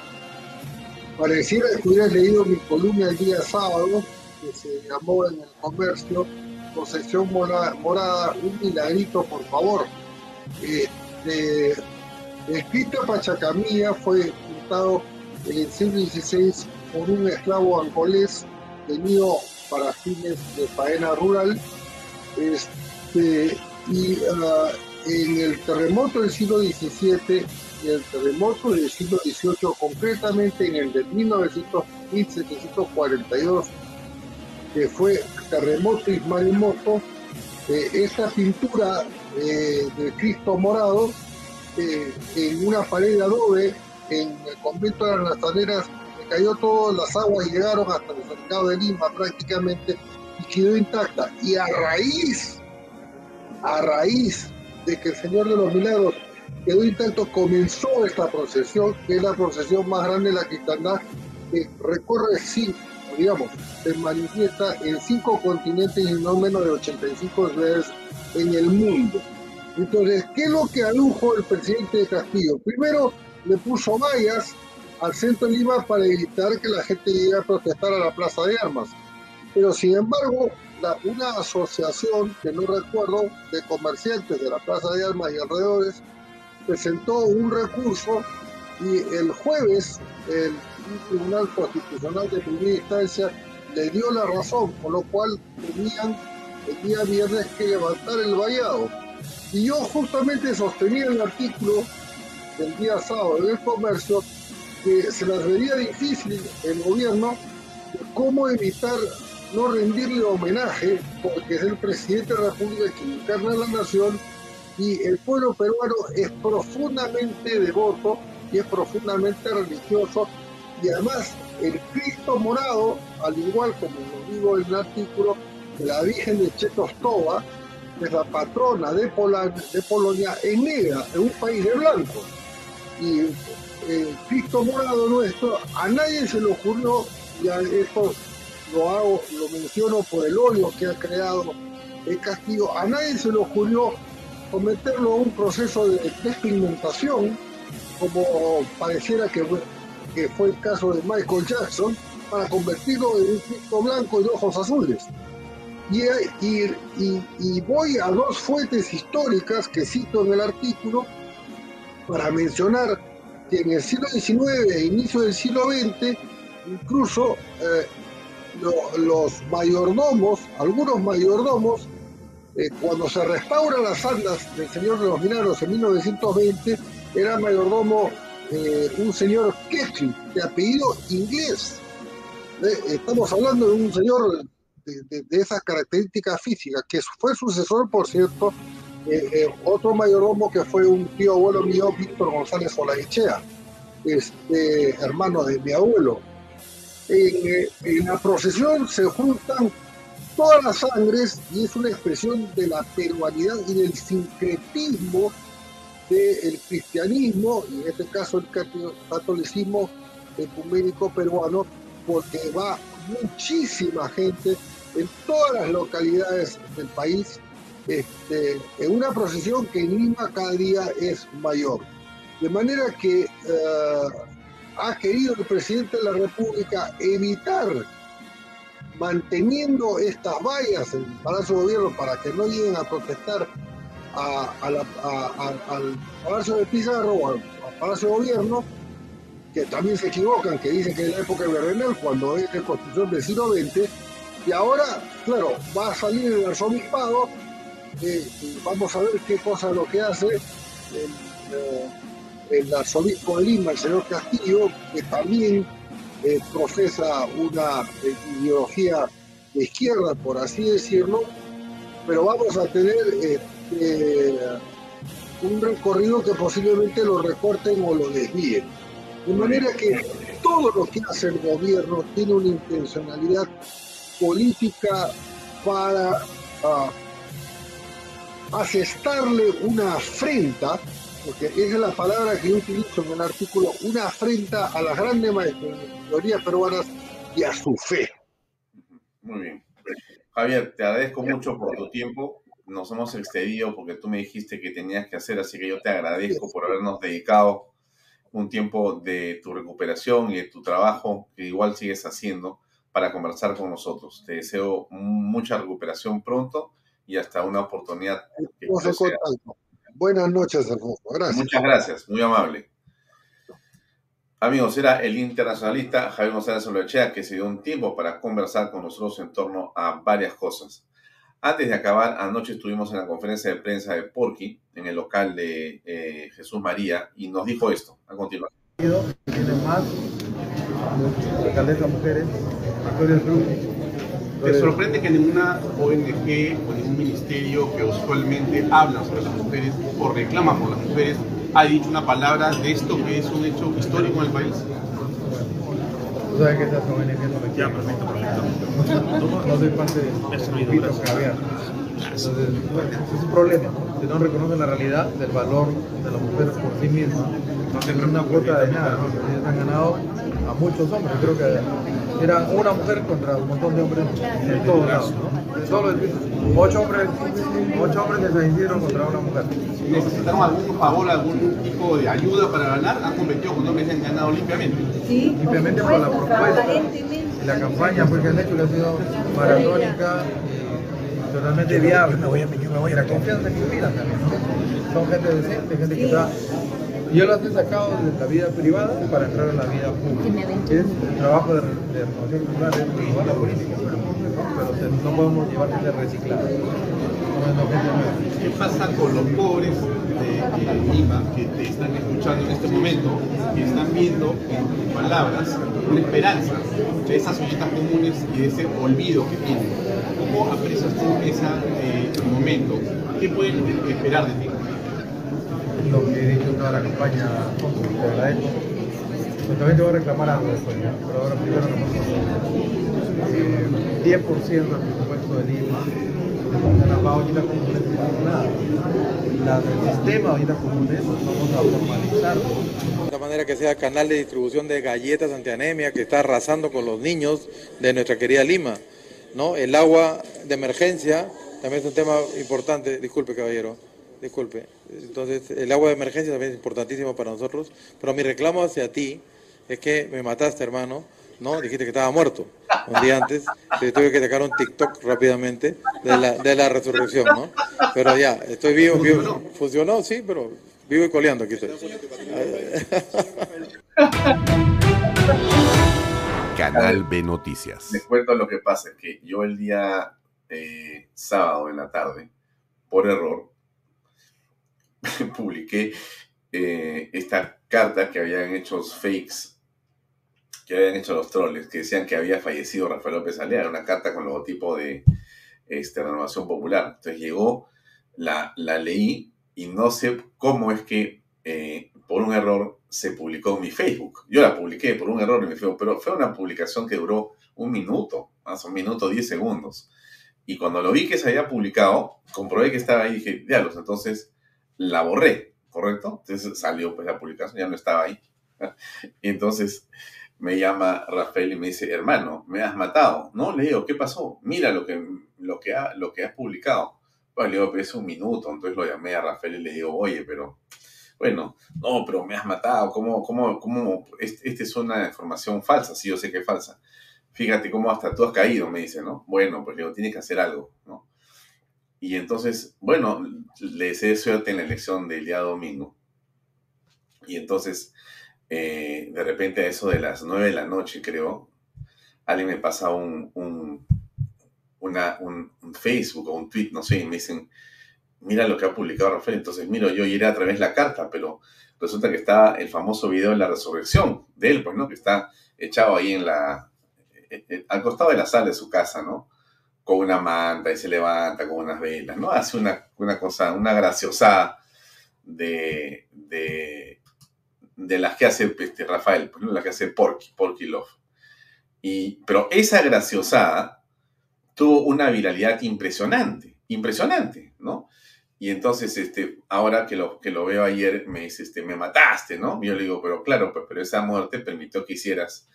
E: pareciera que hubieras leído mi columna el día sábado, que se llamó en el comercio Posesión Morada, un milagrito, por favor. Este, escrito Pachacamilla fue pintado en el siglo XVI por un esclavo angolés tenido para fines de faena rural. Este, y ah, en el terremoto del siglo XVII y el terremoto del siglo XVIII, concretamente en el de 1742, que fue terremoto y maremoto, eh, esta pintura eh, del Cristo morado eh, en una pared de adobe en el convento de las Nazarenas cayó todas las aguas y llegaron hasta el mercado de Lima prácticamente y quedó intacta. Y a raíz, a raíz de que el Señor de los Milagros quedó intacto, comenzó esta procesión, que es la procesión más grande de la cristiandad, que recorre cinco, digamos, se manifiesta en cinco continentes y no menos de 85 ciudades en el mundo. Entonces, ¿qué es lo que adujo el presidente de Castillo? Primero, le puso vallas al centro de Lima para evitar que la gente llegue a protestar a la Plaza de Armas. Pero sin embargo, una asociación, que no recuerdo, de comerciantes de la Plaza de Armas y alrededores, presentó un recurso y el jueves el Tribunal Constitucional de Primera Instancia le dio la razón, con lo cual tenían el día viernes que levantar el vallado. Y yo justamente sostenía el artículo del día sábado en el comercio que se las vería difícil el gobierno cómo evitar no rendirle homenaje porque es el presidente de la República que encarna la nación y el pueblo peruano es profundamente devoto y es profundamente religioso y además el Cristo morado, al igual como lo digo en el artículo, de la Virgen de Chetostova, es la patrona de, de Polonia, es negra, en un país de blanco. Y Cristo morado nuestro, a nadie se le ocurrió, ya esto lo hago, lo menciono por el odio que ha creado el Castillo, a nadie se le ocurrió someterlo a un proceso de despigmentación, como pareciera que, fue el caso de Michael Jackson, para convertirlo en un Cristo blanco y de ojos azules. Y, y, y, voy a dos fuentes históricas que cito en el artículo para mencionar que en el siglo XIX e inicio del siglo XX, incluso eh, los mayordomos, algunos mayordomos, eh, cuando se restauran las andas del Señor de los Milagros en 1920, era mayordomo eh, un señor Ketchley, de apellido inglés. estamos hablando de un señor de, esas características físicas, que fue sucesor, por cierto, eh, otro mayordomo que fue un tío abuelo mío, Víctor González Olaichea, este, hermano de mi abuelo. En, en, la procesión se juntan todas las sangres y es una expresión de la peruanidad y del sincretismo del cristianismo, y en este caso el catolicismo ecuménico peruano, porque va muchísima gente en todas las localidades del país, este, en una procesión que en Lima cada día es mayor. De manera que eh, ha querido el presidente de la República evitar, manteniendo estas vallas Palacio de Gobierno para que no lleguen a protestar al Palacio de Pizarro o al, Palacio de Gobierno, que también se equivocan, que dicen que es la época de Berenel, cuando es de construcción del siglo XX, y ahora, claro, va a salir el arzobispado, eh, vamos a ver qué cosa lo que hace el, eh, arzobispo de Lima, el señor Castillo, que también eh, profesa una ideología de izquierda, por así decirlo, pero vamos a tener un recorrido que posiblemente lo recorten o lo desvíen. De manera que todo lo que hace el gobierno tiene una intencionalidad política para uh, asestarle una afrenta, porque esa es la palabra que yo utilizo en el artículo, una afrenta a las grandes mayorías peruanas y a su fe.
B: Muy bien. Javier, te agradezco mucho por tu tiempo. Nos hemos excedido porque tú me dijiste que tenías que hacer, así que yo te agradezco por habernos dedicado un tiempo de tu recuperación y de tu trabajo que igual sigues haciendo para conversar con nosotros. Te deseo mucha recuperación pronto y hasta una oportunidad.
E: Buenas noches, Alfonso. Gracias.
B: Muchas gracias, muy amable. Amigos, era el internacionalista Javier González Olechea que se dio un tiempo para conversar con nosotros en torno a varias cosas. Antes de acabar, anoche estuvimos en la conferencia de prensa de Porky, en el local de eh, Jesús María, y nos dijo esto. A continuación.
H: más mujeres
I: ¿Te sorprende que ninguna ONG o ningún ministerio que usualmente habla sobre las mujeres o reclama por las mujeres ha dicho una palabra de esto que es un hecho histórico en el país?
H: Tú sabes que esas ONG no me Ya, perfecto, perfecto. No, soy parte grupito caviar. Entonces, bueno, es un problema, que no reconocen la realidad del valor de las mujeres por sí mismas. No tienen una cuota de nada, ¿no? Ellos han ganado a muchos hombres. Creo que era una mujer contra un montón de hombres en todos lados, ¿no? Solo ocho hombres, ocho hombres que se hicieron contra una mujer.
I: ¿Necesitaron algún favor, algún tipo de ayuda para ganar? ¿Han competido con hombres que han ganado limpiamente?
H: Sí, limpiamente por la propuesta. Y la campaña pues, que han hecho que ha sido maratónica totalmente viable. Me voy a, yo me voy a la confianza que inspiran también, ¿no? Son gente decente, gente que está yo las he sacado de la vida privada para entrar en la vida pública. Es el trabajo de, de renovación cultural, es la política. pero no podemos llevar gente reciclada.
I: ¿Qué pasa con los pobres de Lima que te están escuchando en este momento, que están viendo en tus palabras una esperanza de esas ollitas comunes y de ese olvido que tienen? ¿Cómo aprecias tú ese eh, momento? ¿Qué pueden esperar de ti?
H: Lo que he dicho toda la campaña, te agradezco. Pero también te voy a reclamar algo después, ¿ya? pero ahora primero no eh, 10% del presupuesto de Lima sistema de ollitas comunes vamos a formalizarlo. De manera que sea canal de distribución de galletas antianemia que está arrasando con los niños de nuestra querida Lima. ¿no? El agua de emergencia también es un tema importante. Disculpe, caballero. Disculpe. Entonces, el agua de emergencia también es importantísimo para nosotros. Pero mi reclamo hacia ti es que me mataste, hermano ¿no? Dijiste que estaba muerto un día antes, te tuve que sacar un TikTok rápidamente de la, de la resurrección, ¿no? Pero ya, estoy vivo, vivo, funcionó, sí, pero vivo y coleando aquí estoy.
D: Canal B Noticias.
B: Les cuento lo que pasa, es que yo el día eh, sábado en la tarde, por error, publiqué eh, esta carta que habían hecho fakes que habían hecho los troles, que decían que había fallecido Rafael López Aliaga, una carta con logotipo de este, Renovación Popular. Entonces llegó, la, la leí y no sé cómo es que eh, por un error se publicó en mi Facebook. Yo la publiqué por un error en mi Facebook, pero fue una publicación que duró un minuto, más un minuto, diez segundos. Y cuando lo vi que se había publicado, comprobé que estaba ahí y dije, diablos, entonces la borré, ¿correcto? Entonces salió pues la publicación, ya no estaba ahí. entonces me llama Rafael y me dice, hermano, me has matado. No, le digo, ¿qué pasó? Mira lo que, lo que, ha, lo que has publicado. Pues le digo, es un minuto. Entonces lo llamé a Rafael y le digo, oye, pero, bueno, no, pero me has matado. ¿Cómo, cómo, cómo? Esta es una información falsa. Sí, yo sé que es falsa. Fíjate cómo hasta tú has caído, me dice, ¿no? Bueno, pues le digo, tienes que hacer algo, ¿no? Y entonces, bueno, le deseo suerte en la elección del día domingo. Y entonces eh, de repente a eso de las 9 de la noche, creo, alguien me pasa un, un, Facebook o un tweet, no sé, y me dicen, mira lo que ha publicado Rafael. Entonces, miro, yo iré a través de la carta, pero resulta que está el famoso video de la resurrección de él, pues, ¿no? Que está echado ahí en la, eh, eh, al costado de la sala de su casa, ¿no? Con una manta y se levanta con unas velas, ¿no? Hace una, una cosa, una graciosa de, de de las que hace este, Rafael, pues, las que hace Porky, Porky Love. Y, pero esa graciosada tuvo una viralidad impresionante, impresionante, ¿no? Y entonces, este, ahora que lo, que lo veo ayer, me dice, este, me mataste, ¿no? yo le digo, pero claro, pues, pero esa muerte permitió que hicieras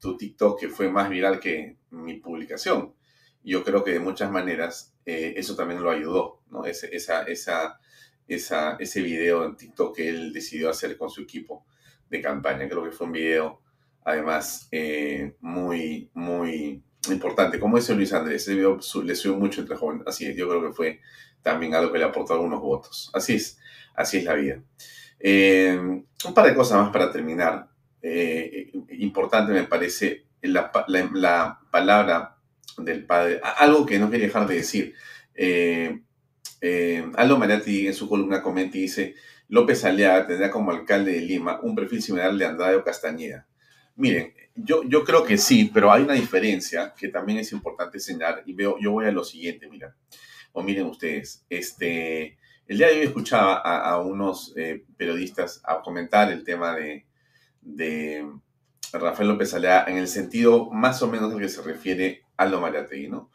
B: tu TikTok, que fue más viral que mi publicación. Yo creo que de muchas maneras eh, eso también lo ayudó, ¿no? esa, esa, ese video en TikTok que él decidió hacer con su equipo de campaña. Creo que fue un video, además, eh, muy, muy importante. Como dice Luis Andrés, ese video le subió mucho entre jóvenes. Así es, yo creo que fue también algo que le aportó algunos votos. Así es, así es la vida. Eh, un par de cosas más para terminar. Eh, importante me parece la, palabra del padre, algo que no quería dejar de decir. Aldo Maratti en su columna comenta y dice, López Aliaga tendrá como alcalde de Lima un perfil similar al de Andrade Castañeda. Miren, yo, yo creo que sí, pero hay una diferencia que también es importante señalar y veo, yo voy a lo siguiente, mira, o miren ustedes, este, el día de hoy escuchaba a, unos eh, periodistas a comentar el tema de, de Rafael López Aliaga en el sentido más o menos al que se refiere Aldo Mariategui, ¿no?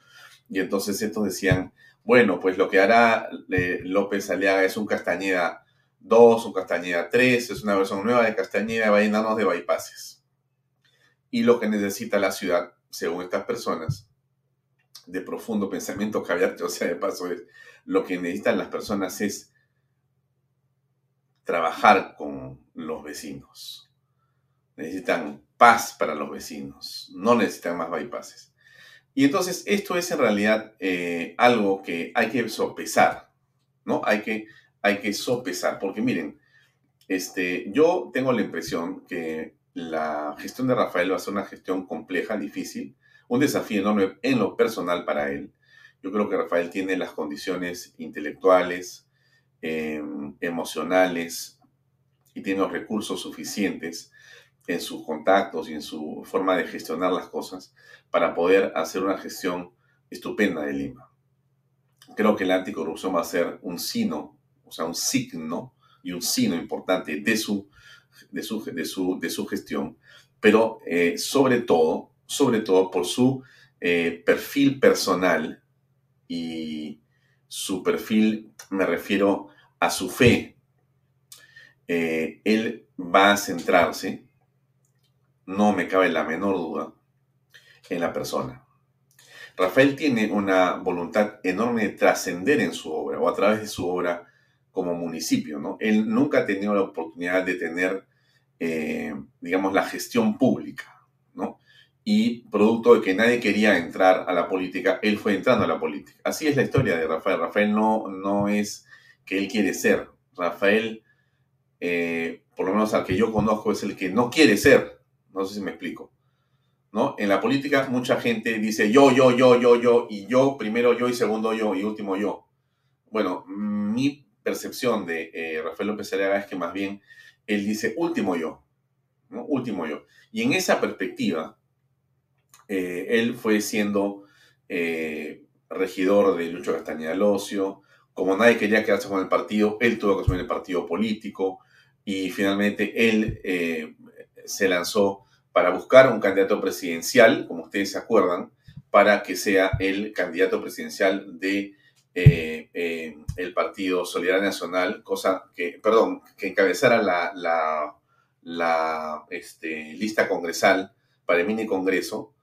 B: Y entonces estos decían, bueno, pues lo que hará eh, López Aliaga es un Castañeda 2, un Castañeda 3, es una versión nueva de Castañeda, va a llenarnos de bypasses. Y lo que necesita la ciudad, según estas personas, de profundo pensamiento caviar, o sea, de paso, es lo que necesitan las personas es trabajar con los vecinos. Necesitan paz para los vecinos, no necesitan más bypasses. Y entonces esto es en realidad eh, algo que hay que sopesar, ¿no? Hay que hay que sopesar, porque miren, este, yo tengo la impresión que la gestión de Rafael va a ser una gestión compleja, difícil, un desafío enorme en lo personal para él. Yo creo que Rafael tiene las condiciones intelectuales, em, emocionales y tiene los recursos suficientes en sus contactos y en su forma de gestionar las cosas para poder hacer una gestión estupenda de Lima. Creo que la anticorrupción va a ser un sino, o sea, un signo y un sino importante de su, de su, de su, de su gestión, pero eh, sobre todo, sobre todo por su eh, perfil personal y su perfil, me refiero a su fe. Eh, él va a centrarse no me cabe la menor duda, en la persona. Rafael tiene una voluntad enorme de trascender en su obra o a través de su obra como municipio, ¿no? Él nunca ha tenido la oportunidad de tener, eh, digamos, la gestión pública, ¿no? Y producto de que nadie quería entrar a la política, él fue entrando a la política. Así es la historia de Rafael. Rafael no, no es que él quiere ser. Rafael, eh, por lo menos al que yo conozco, es el que no quiere ser. No sé si me explico. ¿No? En la política mucha gente dice yo, yo, yo, yo, yo, y yo, primero yo y segundo yo y último yo. Bueno, mi percepción de eh, Rafael López Aliaga es que más bien él dice último yo, ¿no? Último yo. Y en esa perspectiva, eh, él fue siendo eh, regidor de Lucho Castañeda Locio, como nadie quería quedarse con el partido, él tuvo que asumir el partido político y finalmente él se lanzó para buscar un candidato presidencial, como ustedes se acuerdan, para que sea el candidato presidencial de eh, eh, el Partido Solidaridad Nacional, cosa que, perdón, que encabezara la, este, lista congresal para el mini congreso,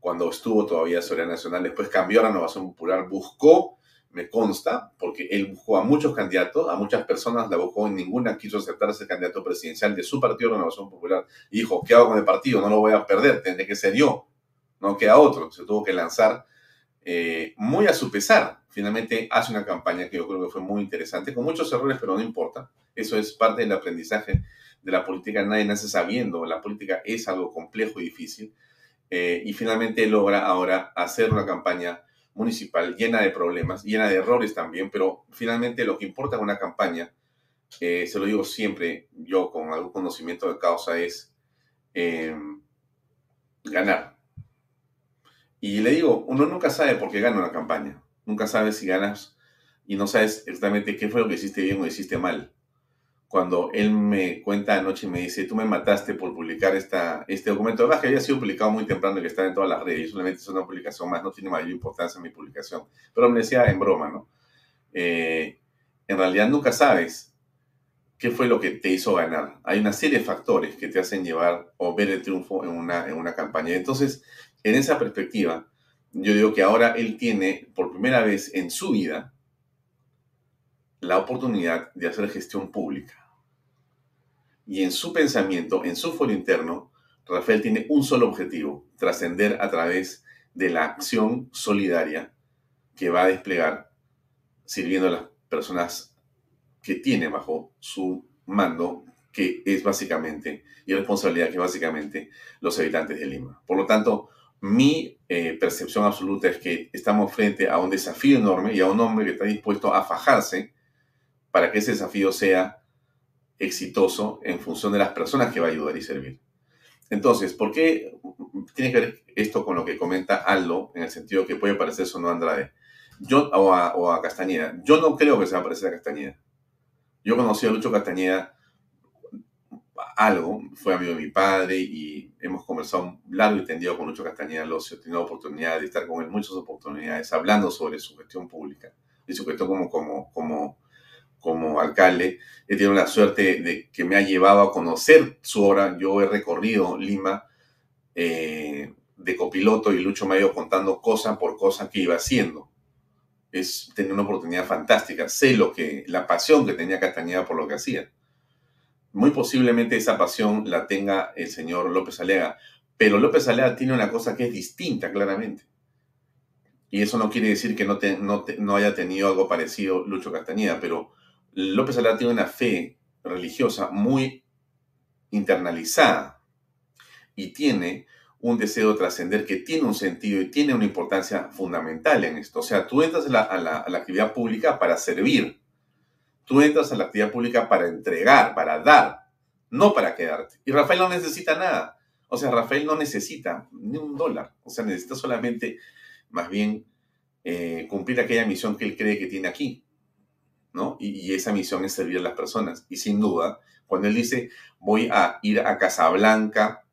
B: cuando estuvo todavía Solidaridad Nacional, después cambió a la Renovación Popular, buscó me consta, porque él buscó a muchos candidatos, a muchas personas la buscó y ninguna quiso aceptar ese candidato presidencial de su partido, Renovación Popular. Y dijo, ¿qué hago con el partido? No lo voy a perder, tendré que ser yo, no queda otro. Se tuvo que lanzar eh, muy a su pesar. Finalmente hace una campaña que yo creo que fue muy interesante, con muchos errores, pero no importa. Eso es parte del aprendizaje de la política. Nadie nace sabiendo, la política es algo complejo y difícil. Eh, y finalmente logra ahora hacer una campaña municipal llena de problemas, llena de errores también, pero finalmente lo que importa en una campaña, eh, se lo digo siempre yo con algún conocimiento de causa, es em, ganar. Y le digo, uno nunca sabe por qué gana una campaña, nunca sabe si ganas y no sabes exactamente qué fue lo que hiciste bien o hiciste mal cuando él me cuenta anoche y me dice, tú me mataste por publicar esta, este documento, que había sido publicado muy temprano y que está en todas las redes, solamente es una publicación más, no tiene mayor importancia mi publicación, pero me decía en broma, ¿no? Eh, en realidad nunca sabes qué fue lo que te hizo ganar. Hay una serie de factores que te hacen llevar o ver el triunfo en una, en una campaña. Entonces, en esa perspectiva, yo digo que ahora él tiene por primera vez en su vida la oportunidad de hacer gestión pública. Y en su pensamiento, en su foro interno, Rafael tiene un solo objetivo, trascender a través de la acción solidaria que va a desplegar sirviendo a las personas que tiene bajo su mando, que es básicamente, y responsabilidad que básicamente los habitantes de Lima. Por lo tanto, mi eh, percepción absoluta es que estamos frente a un desafío enorme y a un hombre que está dispuesto a fajarse para que ese desafío sea exitoso en función de las personas que va a ayudar y servir. Entonces, ¿por qué tiene que ver esto con lo que comenta Aldo, en el sentido que puede parecerse a Andrade yo, o, a, Castañeda? Yo no creo que se va a parecer a Castañeda. Yo conocí a Lucho Castañeda algo, fue amigo de mi padre y hemos conversado largo y tendido con Lucho Castañeda Locio, he tenido oportunidad de estar con él muchas oportunidades hablando sobre su gestión pública y su gestión como, como, como como alcalde, he tenido la suerte de que me ha llevado a conocer su obra. Yo he recorrido Lima eh, de copiloto y Lucho me ha ido contando cosa por cosa que iba haciendo. Es tener una oportunidad fantástica. Sé lo que, la pasión que tenía Castañeda por lo que hacía. Muy posiblemente esa pasión la tenga el señor López Alega, pero López Alega tiene una cosa que es distinta claramente. Y eso no quiere decir que no, no, no haya tenido algo parecido Lucho Castañeda, pero López Alar tiene una fe religiosa muy internalizada y tiene un deseo de trascender que tiene un sentido y tiene una importancia fundamental en esto. O sea, tú entras a la, actividad pública para servir. Tú entras a la actividad pública para entregar, para dar, no para quedarte. Y Rafael no necesita nada. O sea, Rafael no necesita ni un dólar. O sea, necesita solamente, más bien, eh, cumplir aquella misión que él cree que tiene aquí. Y, esa misión es servir a las personas. Y sin duda, cuando él dice, voy a ir a Casablanca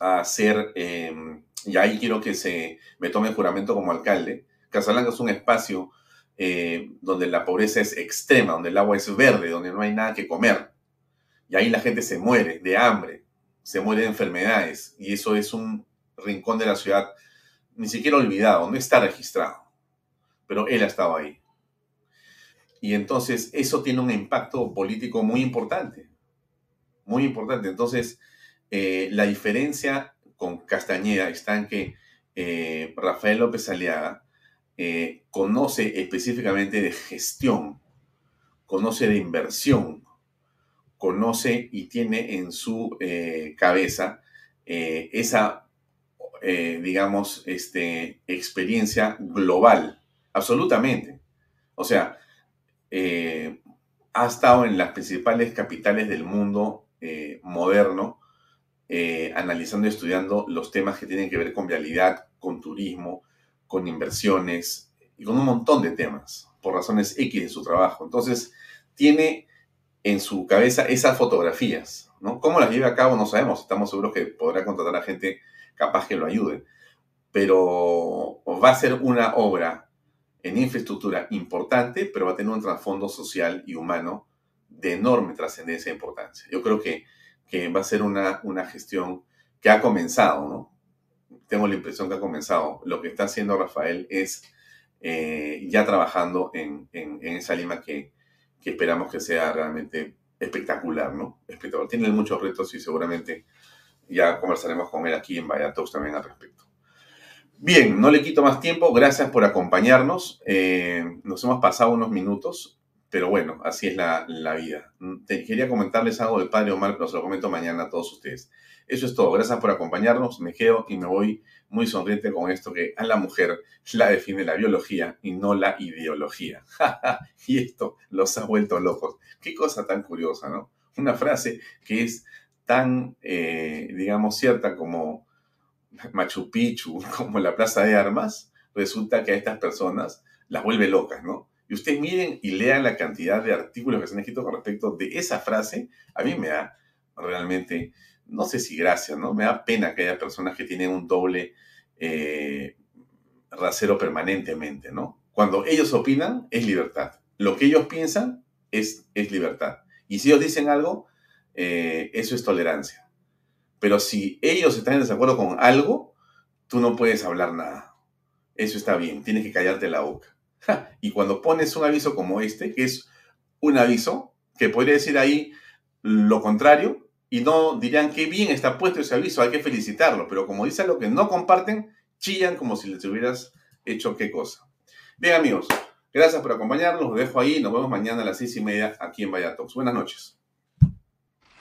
B: a hacer, em, y ahí quiero que se me tome el juramento como alcalde. Casablanca es un espacio eh, donde la pobreza es extrema, donde el agua es verde, donde no hay nada que comer. Y ahí la gente se muere de hambre, se muere de enfermedades. Y eso es un rincón de la ciudad ni siquiera olvidado, no está registrado. Pero él ha estado ahí. Y entonces eso tiene un impacto político muy importante. Muy importante. Entonces, eh, la diferencia con Castañeda está en que eh, Rafael López Aliaga eh, conoce específicamente de gestión, conoce de inversión, conoce y tiene en su cabeza esa, digamos, este, experiencia global, absolutamente. O sea, ha estado en las principales capitales del mundo moderno eh, analizando y estudiando los temas que tienen que ver con vialidad, con turismo, con inversiones y con un montón de temas por razones X de su trabajo. Entonces, tiene en su cabeza esas fotografías, ¿no? ¿Cómo las lleva a cabo? No sabemos. Estamos seguros que podrá contratar a gente capaz que lo ayude. Pero va a ser una obra en infraestructura importante, pero va a tener un trasfondo social y humano de enorme trascendencia e importancia. Yo creo que que va a ser una, una gestión que ha comenzado, ¿no? Tengo la impresión que ha comenzado. Lo que está haciendo Rafael es eh, ya trabajando en, en, esa Lima que, que, esperamos que sea realmente espectacular, ¿no? Espectacular. Tiene muchos retos y seguramente ya conversaremos con él aquí en Vallatos también al respecto. Bien, no le quito más tiempo. Gracias por acompañarnos. Eh, nos hemos pasado unos minutos. Pero bueno, así es la, vida. Mm, quería comentarles algo del padre Omar, pero se lo comento mañana a todos ustedes. Eso es todo. Gracias por acompañarnos. Me quedo y me voy muy sonriente con esto que a la mujer la define la biología y no la ideología. y esto los ha vuelto locos. Qué cosa tan curiosa, ¿no? Una frase que es tan, eh, digamos, cierta como Machu Picchu, como la Plaza de Armas, resulta que a estas personas las vuelve locas, ¿no? y ustedes miren y lean la cantidad de artículos que se han escrito con respecto de esa frase, a mí me da realmente, no sé si gracia, ¿no? Me da pena que haya personas que tienen un doble eh, rasero permanentemente, ¿no? Cuando ellos opinan, es libertad. Lo que ellos piensan es, es libertad. Y si ellos dicen algo, eh, eso es tolerancia. Pero si ellos están en desacuerdo con algo, tú no puedes hablar nada. Eso está bien, tienes que callarte la boca. Y cuando pones un aviso como este, que es un aviso, que podría decir ahí lo contrario, y no dirían qué bien está puesto ese aviso, hay que felicitarlo, pero como dice lo que no comparten, chillan como si les hubieras hecho qué cosa. Bien amigos, gracias por acompañarnos, los dejo ahí, nos vemos mañana a las seis y media aquí en Vallatox. Buenas noches.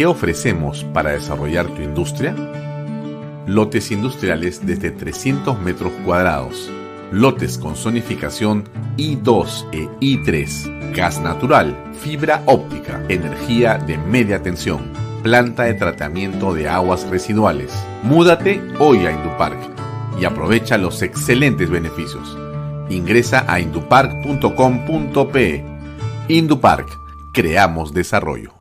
B: ¿Qué ofrecemos para desarrollar tu industria? Lotes industriales desde 300 metros cuadrados. Lotes con zonificación I2 e I3. Gas natural, fibra óptica, energía de media tensión, planta de tratamiento de aguas residuales. Múdate hoy a Indupark y aprovecha los excelentes beneficios. Ingresa a indupark.com.pe. Indupark, creamos desarrollo.